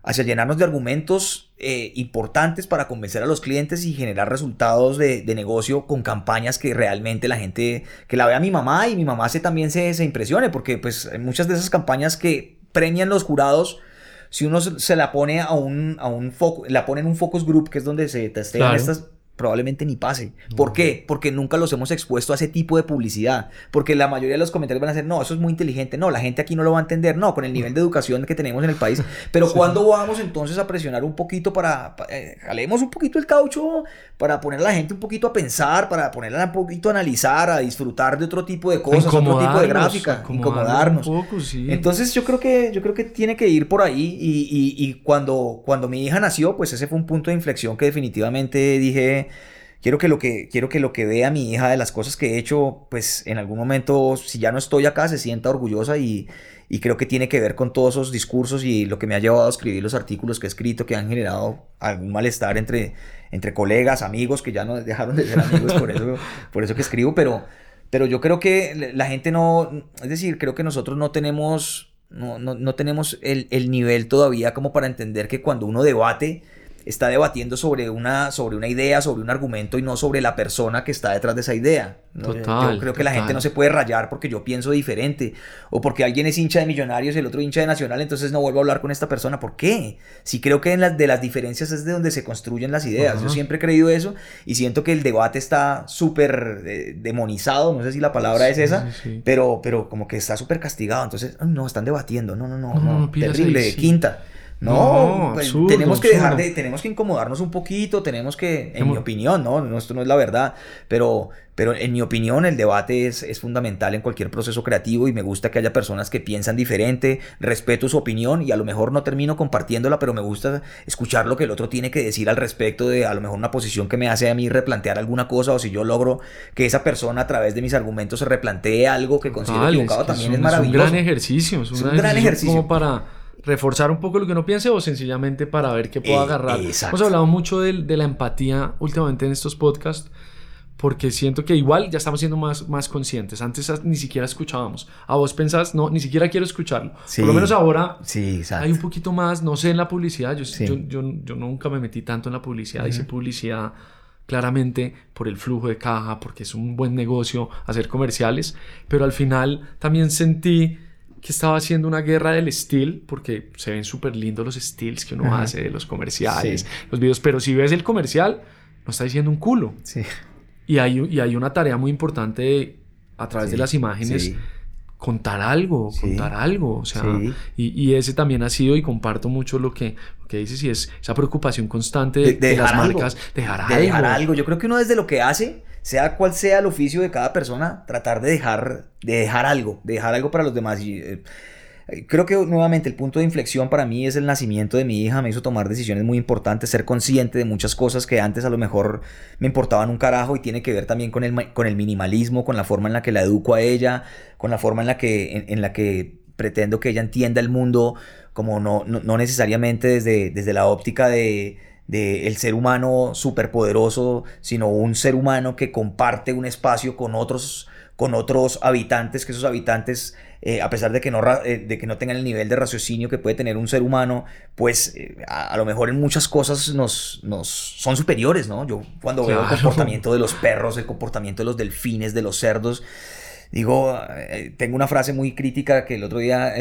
hacia llenarnos de argumentos eh, importantes para convencer a los clientes y generar resultados de, negocio con campañas que realmente la gente, que la vea mi mamá y mi mamá se, también se, se impresione, porque pues muchas de esas campañas que premian los jurados, si uno se, la pone a un, a un foco, la pone en un focus group, que es donde se testean estas probablemente ni pase. ¿Por qué? Porque nunca los hemos expuesto a ese tipo de publicidad. Porque la mayoría de los comentarios van a ser, no, eso es muy inteligente, no, la gente aquí no lo va a entender, no, con el nivel de educación que tenemos en el país. Pero cuando vamos entonces a presionar un poquito para, eh, jalemos un poquito el caucho, para poner a la gente un poquito a pensar, para ponerla un poquito a analizar, a disfrutar de otro tipo de cosas, otro tipo de gráfica, incomodarnos. Entonces yo creo que yo creo que tiene que ir por ahí y, y cuando, cuando mi hija nació, pues ese fue un punto de inflexión que definitivamente dije, quiero que lo que quiero que lo que vea mi hija de las cosas que he hecho, pues en algún momento si ya no estoy acá se sienta orgullosa y, y creo que tiene que ver con todos esos discursos y lo que me ha llevado a escribir los artículos que he escrito que han generado algún malestar entre entre colegas, amigos que ya no dejaron de ser amigos por eso por eso que escribo, pero pero yo creo que la gente no, es decir, creo que nosotros no tenemos no, no, no tenemos el, el nivel todavía como para entender que cuando uno debate está debatiendo sobre una, sobre una idea, sobre un argumento y no sobre la persona que está detrás de esa idea. yo creo que la gente no se puede rayar porque yo pienso diferente o porque alguien es hincha de Millonarios y el otro hincha de Nacional, entonces no vuelvo a hablar con esta persona. ¿Por qué? Si creo que en las, de las diferencias es de donde se construyen las ideas. Yo siempre he creído eso y siento que el debate está súper eh, demonizado, no sé si la palabra es esa, Pero, pero como que está súper castigado. Entonces, no, están debatiendo, no, no, no, no, terrible, quinta. No, pues, tenemos que dejar de, tenemos que incomodarnos un poquito, tenemos que, en mi opinión, ¿no? Esto no es la verdad, pero, pero en mi opinión el debate es, es, fundamental en cualquier proceso creativo y me gusta que haya personas que piensan diferente, respeto su opinión y a lo mejor no termino compartiéndola, pero me gusta escuchar lo que el otro tiene que decir al respecto de a lo mejor una posición que me hace a mí replantear alguna cosa o si yo logro que esa persona a través de mis argumentos se replantee algo que considero equivocado, también es, maravilloso. Es un gran ejercicio, es un, gran, ejercicio como para reforzar un poco lo que uno piense o sencillamente para ver qué puedo eh, agarrar. Hemos hablado mucho de, la empatía últimamente en estos podcasts porque siento que igual ya estamos siendo más, más conscientes. Antes ni siquiera escuchábamos. A vos pensás, no, ni siquiera quiero escucharlo. Por lo menos ahora sí, hay un poquito más, no sé, en la publicidad. Yo, yo, yo, nunca me metí tanto en la publicidad. Hice publicidad claramente por el flujo de caja, porque es un buen negocio hacer comerciales. Pero al final también sentí que estaba haciendo una guerra del steel, porque se ven súper lindos los steels que uno hace de los comerciales, los videos, pero si ves el comercial, no está diciendo un culo. Sí. Y hay, y hay una tarea muy importante a través de las imágenes. Contar algo, contar algo, o sea, y, y, ese también ha sido, y comparto mucho lo que, que dices, y es esa preocupación constante de, de, las marcas, dejar algo. dejar algo. Yo creo que uno desde lo que hace, sea cual sea el oficio de cada persona, tratar de dejar, de dejar algo, de dejar algo para los demás. Y, eh, creo que nuevamente el punto de inflexión para mí es el nacimiento de mi hija, me hizo tomar decisiones muy importantes, ser consciente de muchas cosas que antes a lo mejor me importaban un carajo y tiene que ver también con el, con el minimalismo, con la forma en la que la educo a ella, con la forma en la que, en, la que pretendo que ella entienda el mundo como no, no, necesariamente desde, desde la óptica de de el ser humano superpoderoso, sino un ser humano que comparte un espacio con otros, con otros habitantes, que esos habitantes eh, a pesar de que, no, eh, de que no tengan el nivel de raciocinio que puede tener un ser humano, pues eh, a, lo mejor en muchas cosas nos, nos son superiores, ¿no? Yo cuando veo el comportamiento de los perros, el comportamiento de los delfines, de los cerdos, digo, tengo una frase muy crítica que el otro día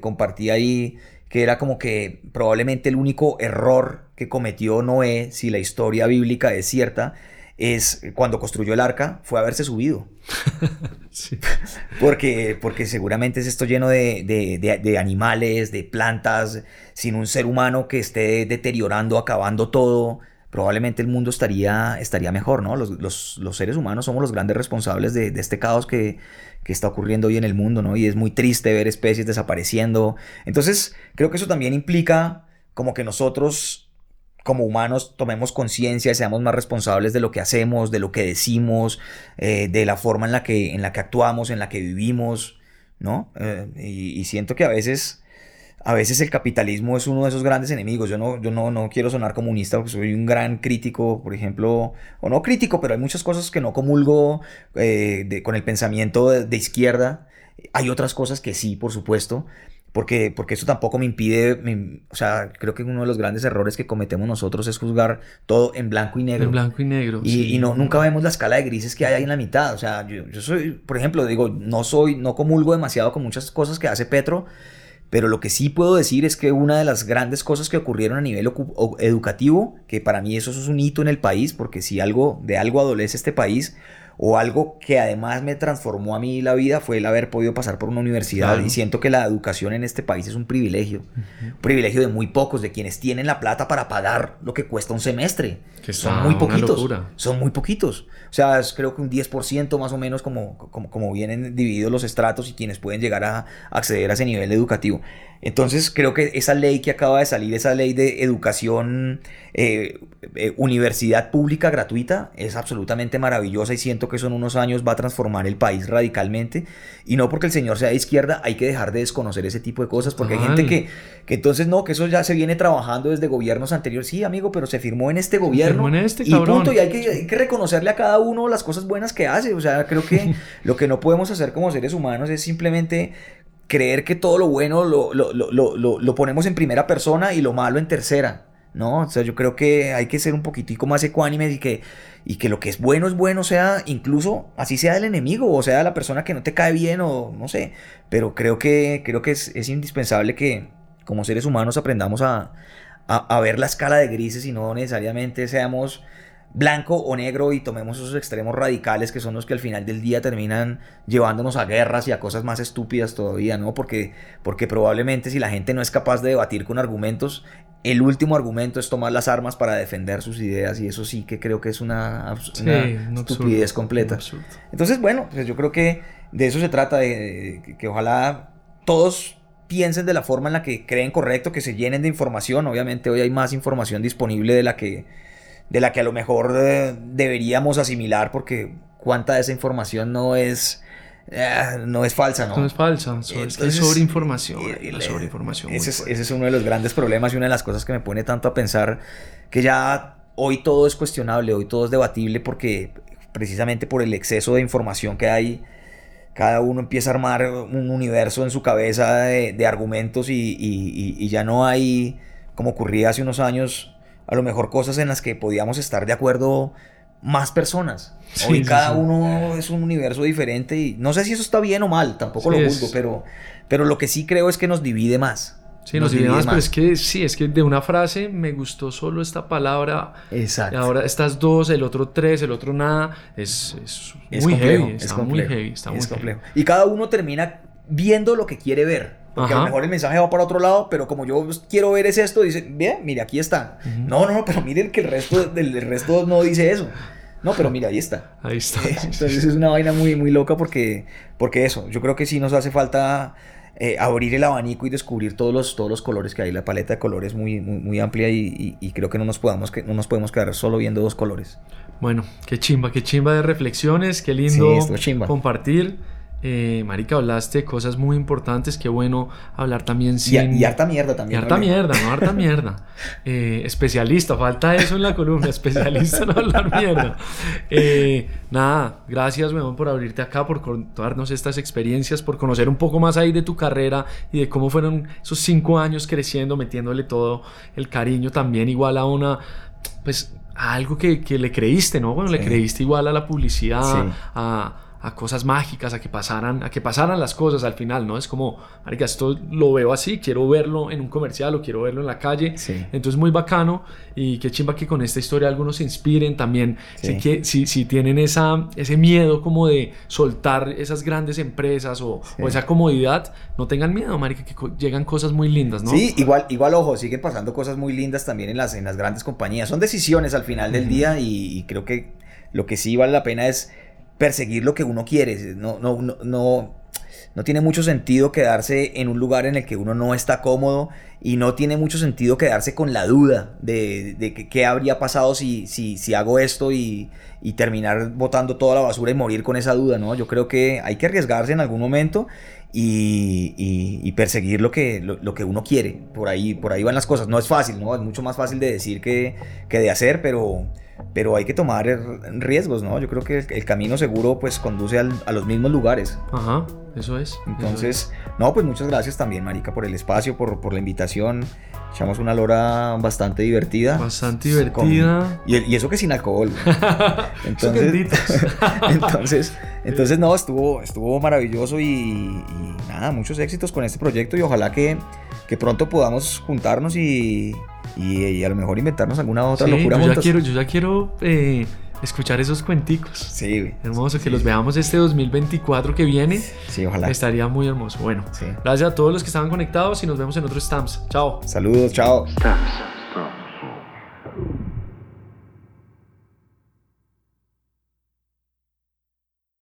compartí ahí, que era como que probablemente el único error que cometió Noé, si la historia bíblica es cierta, es cuando construyó el arca, fue haberse subido. porque, porque seguramente es esto lleno de, animales, de plantas, sin un ser humano que esté deteriorando, acabando todo. Probablemente el mundo estaría, estaría mejor, ¿no? Los, seres humanos somos los grandes responsables de, este caos que, que está ocurriendo hoy en el mundo, ¿no? Y es muy triste ver especies desapareciendo. Entonces, creo que eso también implica como que nosotros como humanos tomemos conciencia, seamos más responsables de lo que hacemos, de lo que decimos, eh, de la forma en la, que, en la que actuamos, en la que vivimos, ¿no? Eh, y, siento que a veces, a veces el capitalismo es uno de esos grandes enemigos. Yo no, yo no, no quiero sonar comunista porque soy un gran crítico, por ejemplo, o no crítico, pero hay muchas cosas que no comulgo eh, con el pensamiento de izquierda. Hay otras cosas que sí, por supuesto, porque, porque eso tampoco me impide, o sea, creo que uno de los grandes errores que cometemos nosotros es juzgar todo en blanco y negro. En blanco y negro. Y, y no, nunca vemos la escala de grises que hay ahí en la mitad. O sea, yo, yo, soy, por ejemplo, digo, no soy, no comulgo demasiado con muchas cosas que hace Petro, pero lo que sí puedo decir es que una de las grandes cosas que ocurrieron a nivel educativo, que para mí eso es un hito en el país, porque si algo, de algo adolece este país, o algo que además me transformó a mí la vida fue el haber podido pasar por una universidad y siento que la educación en este país es un privilegio, un privilegio de muy pocos, de quienes tienen la plata para pagar lo que cuesta un semestre. Que son muy poquitos. Son muy poquitos. O sea, es creo que un 10% más o menos como, como, como vienen divididos los estratos y quienes pueden llegar a acceder a ese nivel educativo. Entonces creo que esa ley que acaba de salir, esa ley de educación, eh, eh, universidad pública gratuita, es absolutamente maravillosa y siento que eso en unos años va a transformar el país radicalmente. Y no porque el señor sea de izquierda, hay que dejar de desconocer ese tipo de cosas, porque hay gente que, que entonces no, que eso ya se viene trabajando desde gobiernos anteriores. Sí, amigo, pero se firmó en este gobierno. En este, y punto, y hay que, hay que reconocerle a cada uno las cosas buenas que hace. O sea, creo que lo que no podemos hacer como seres humanos es simplemente creer que todo lo bueno lo, lo, lo, lo, ponemos en primera persona y lo malo en tercera. ¿No? O sea, yo creo que hay que ser un poquitico más ecuánimes y que, y que lo que es bueno es bueno, sea incluso así sea el enemigo o sea la persona que no te cae bien o no sé. Pero creo que, creo que es, es indispensable que como seres humanos aprendamos a, a, a, ver la escala de grises y no necesariamente seamos blanco o negro y tomemos esos extremos radicales que son los que al final del día terminan llevándonos a guerras y a cosas más estúpidas todavía, ¿no? Porque, porque probablemente si la gente no es capaz de debatir con argumentos, el último argumento es tomar las armas para defender sus ideas y eso sí que creo que es una, estupidez completa. Entonces, bueno, pues yo creo que de eso se trata, de que ojalá todos piensen de la forma en la que creen correcto, que se llenen de información. Obviamente hoy hay más información disponible de la que de la que a lo mejor eh, deberíamos asimilar porque cuánta de esa información no es eh, no es falsa, ¿no? No es falsa, es sobreinformación. la sobreinformación. Ese es, ese es uno de los grandes problemas y una de las cosas que me pone tanto a pensar que ya hoy todo es cuestionable, hoy todo es debatible porque precisamente por el exceso de información que hay, cada uno empieza a armar un universo en su cabeza de, argumentos y, y, ya no hay, como ocurría hace unos años, a lo mejor cosas en las que podíamos estar de acuerdo más personas. Hoy cada uno es un universo diferente y no sé si eso está bien o mal, tampoco lo juzgo, pero, pero lo que sí creo es que nos divide más. Sí, nos, divide más, pero es que sí, es que de una frase me gustó solo esta palabra. Exacto. ahora estas dos, el otro tres, el otro nada, es, es, muy heavy, está muy heavy, está muy complejo. Y cada uno termina viendo lo que quiere ver. Porque a lo mejor el mensaje va para otro lado, pero como yo quiero ver es esto, dice, bien, mire, aquí está. No, no, no, pero miren que el resto, del resto no dice eso. No, pero mira, ahí está. Ahí está. Entonces es una vaina muy, muy loca porque, porque eso, yo creo que sí nos hace falta eh, abrir el abanico y descubrir todos los, todos los colores que hay. La paleta de colores muy, muy, muy amplia y, y, creo que no nos, podamos, que no nos podemos quedar solo viendo dos colores. Bueno, qué chimba, qué chimba de reflexiones, qué lindo compartir. Eh, marica, hablaste de cosas muy importantes. Qué bueno hablar también sin... Y, harta mierda también. Y harta mierda, no harta mierda. Eh, especialista, falta eso en la columna. Especialista en hablar mierda. Eh, nada, gracias, weón, por abrirte acá, por contarnos estas experiencias, por conocer un poco más ahí de tu carrera y de cómo fueron esos cinco años creciendo, metiéndole todo el cariño también igual a una... Pues a algo que, que le creíste, ¿no? Bueno, le creíste igual a la publicidad, a a cosas mágicas, a que pasaran, a que pasaran las cosas al final, ¿no? Es como, marica, esto lo veo así, quiero verlo en un comercial o quiero verlo en la calle. Sí. Entonces muy bacano y qué chimba que con esta historia algunos se inspiren también. que, si, si, tienen esa, ese miedo como de soltar esas grandes empresas o, o, esa comodidad, no tengan miedo, marica, que llegan cosas muy lindas, ¿no? Sí, igual, igual ojo, siguen pasando cosas muy lindas también en las, en las grandes compañías. Son decisiones al final del día y, y creo que lo que sí vale la pena es perseguir lo que uno quiere. No, no, no, no, no tiene mucho sentido quedarse en un lugar en el que uno no está cómodo y no tiene mucho sentido quedarse con la duda de, de qué habría pasado si, si, si hago esto y, y, terminar botando toda la basura y morir con esa duda, ¿no? Yo creo que hay que arriesgarse en algún momento y, y, perseguir lo que, lo, que uno quiere. Por ahí, por ahí van las cosas. No es fácil, ¿no? Es mucho más fácil de decir que, que de hacer, pero pero hay que tomar riesgos, ¿no? Yo creo que el, camino seguro pues conduce a los mismos lugares. Ajá, eso es. Entonces, no, pues muchas gracias también, Marica, por el espacio, por, por la invitación. Echamos una lora bastante divertida. Bastante divertida. y, eso que sin alcohol. entonces, entonces, entonces, no, estuvo, estuvo maravilloso y, y, nada, muchos éxitos con este proyecto y ojalá que, que pronto podamos juntarnos y, y, a lo mejor inventarnos alguna otra locura yo Ya quiero, yo ya quiero eh, escuchar esos cuenticos. Sí, Hermoso, que los veamos este 2024 que viene. Sí, ojalá. Estaría muy hermoso. Bueno, gracias a todos los que estaban conectados y nos vemos en otros Stamps. Chao. Saludos, chao. Stamps.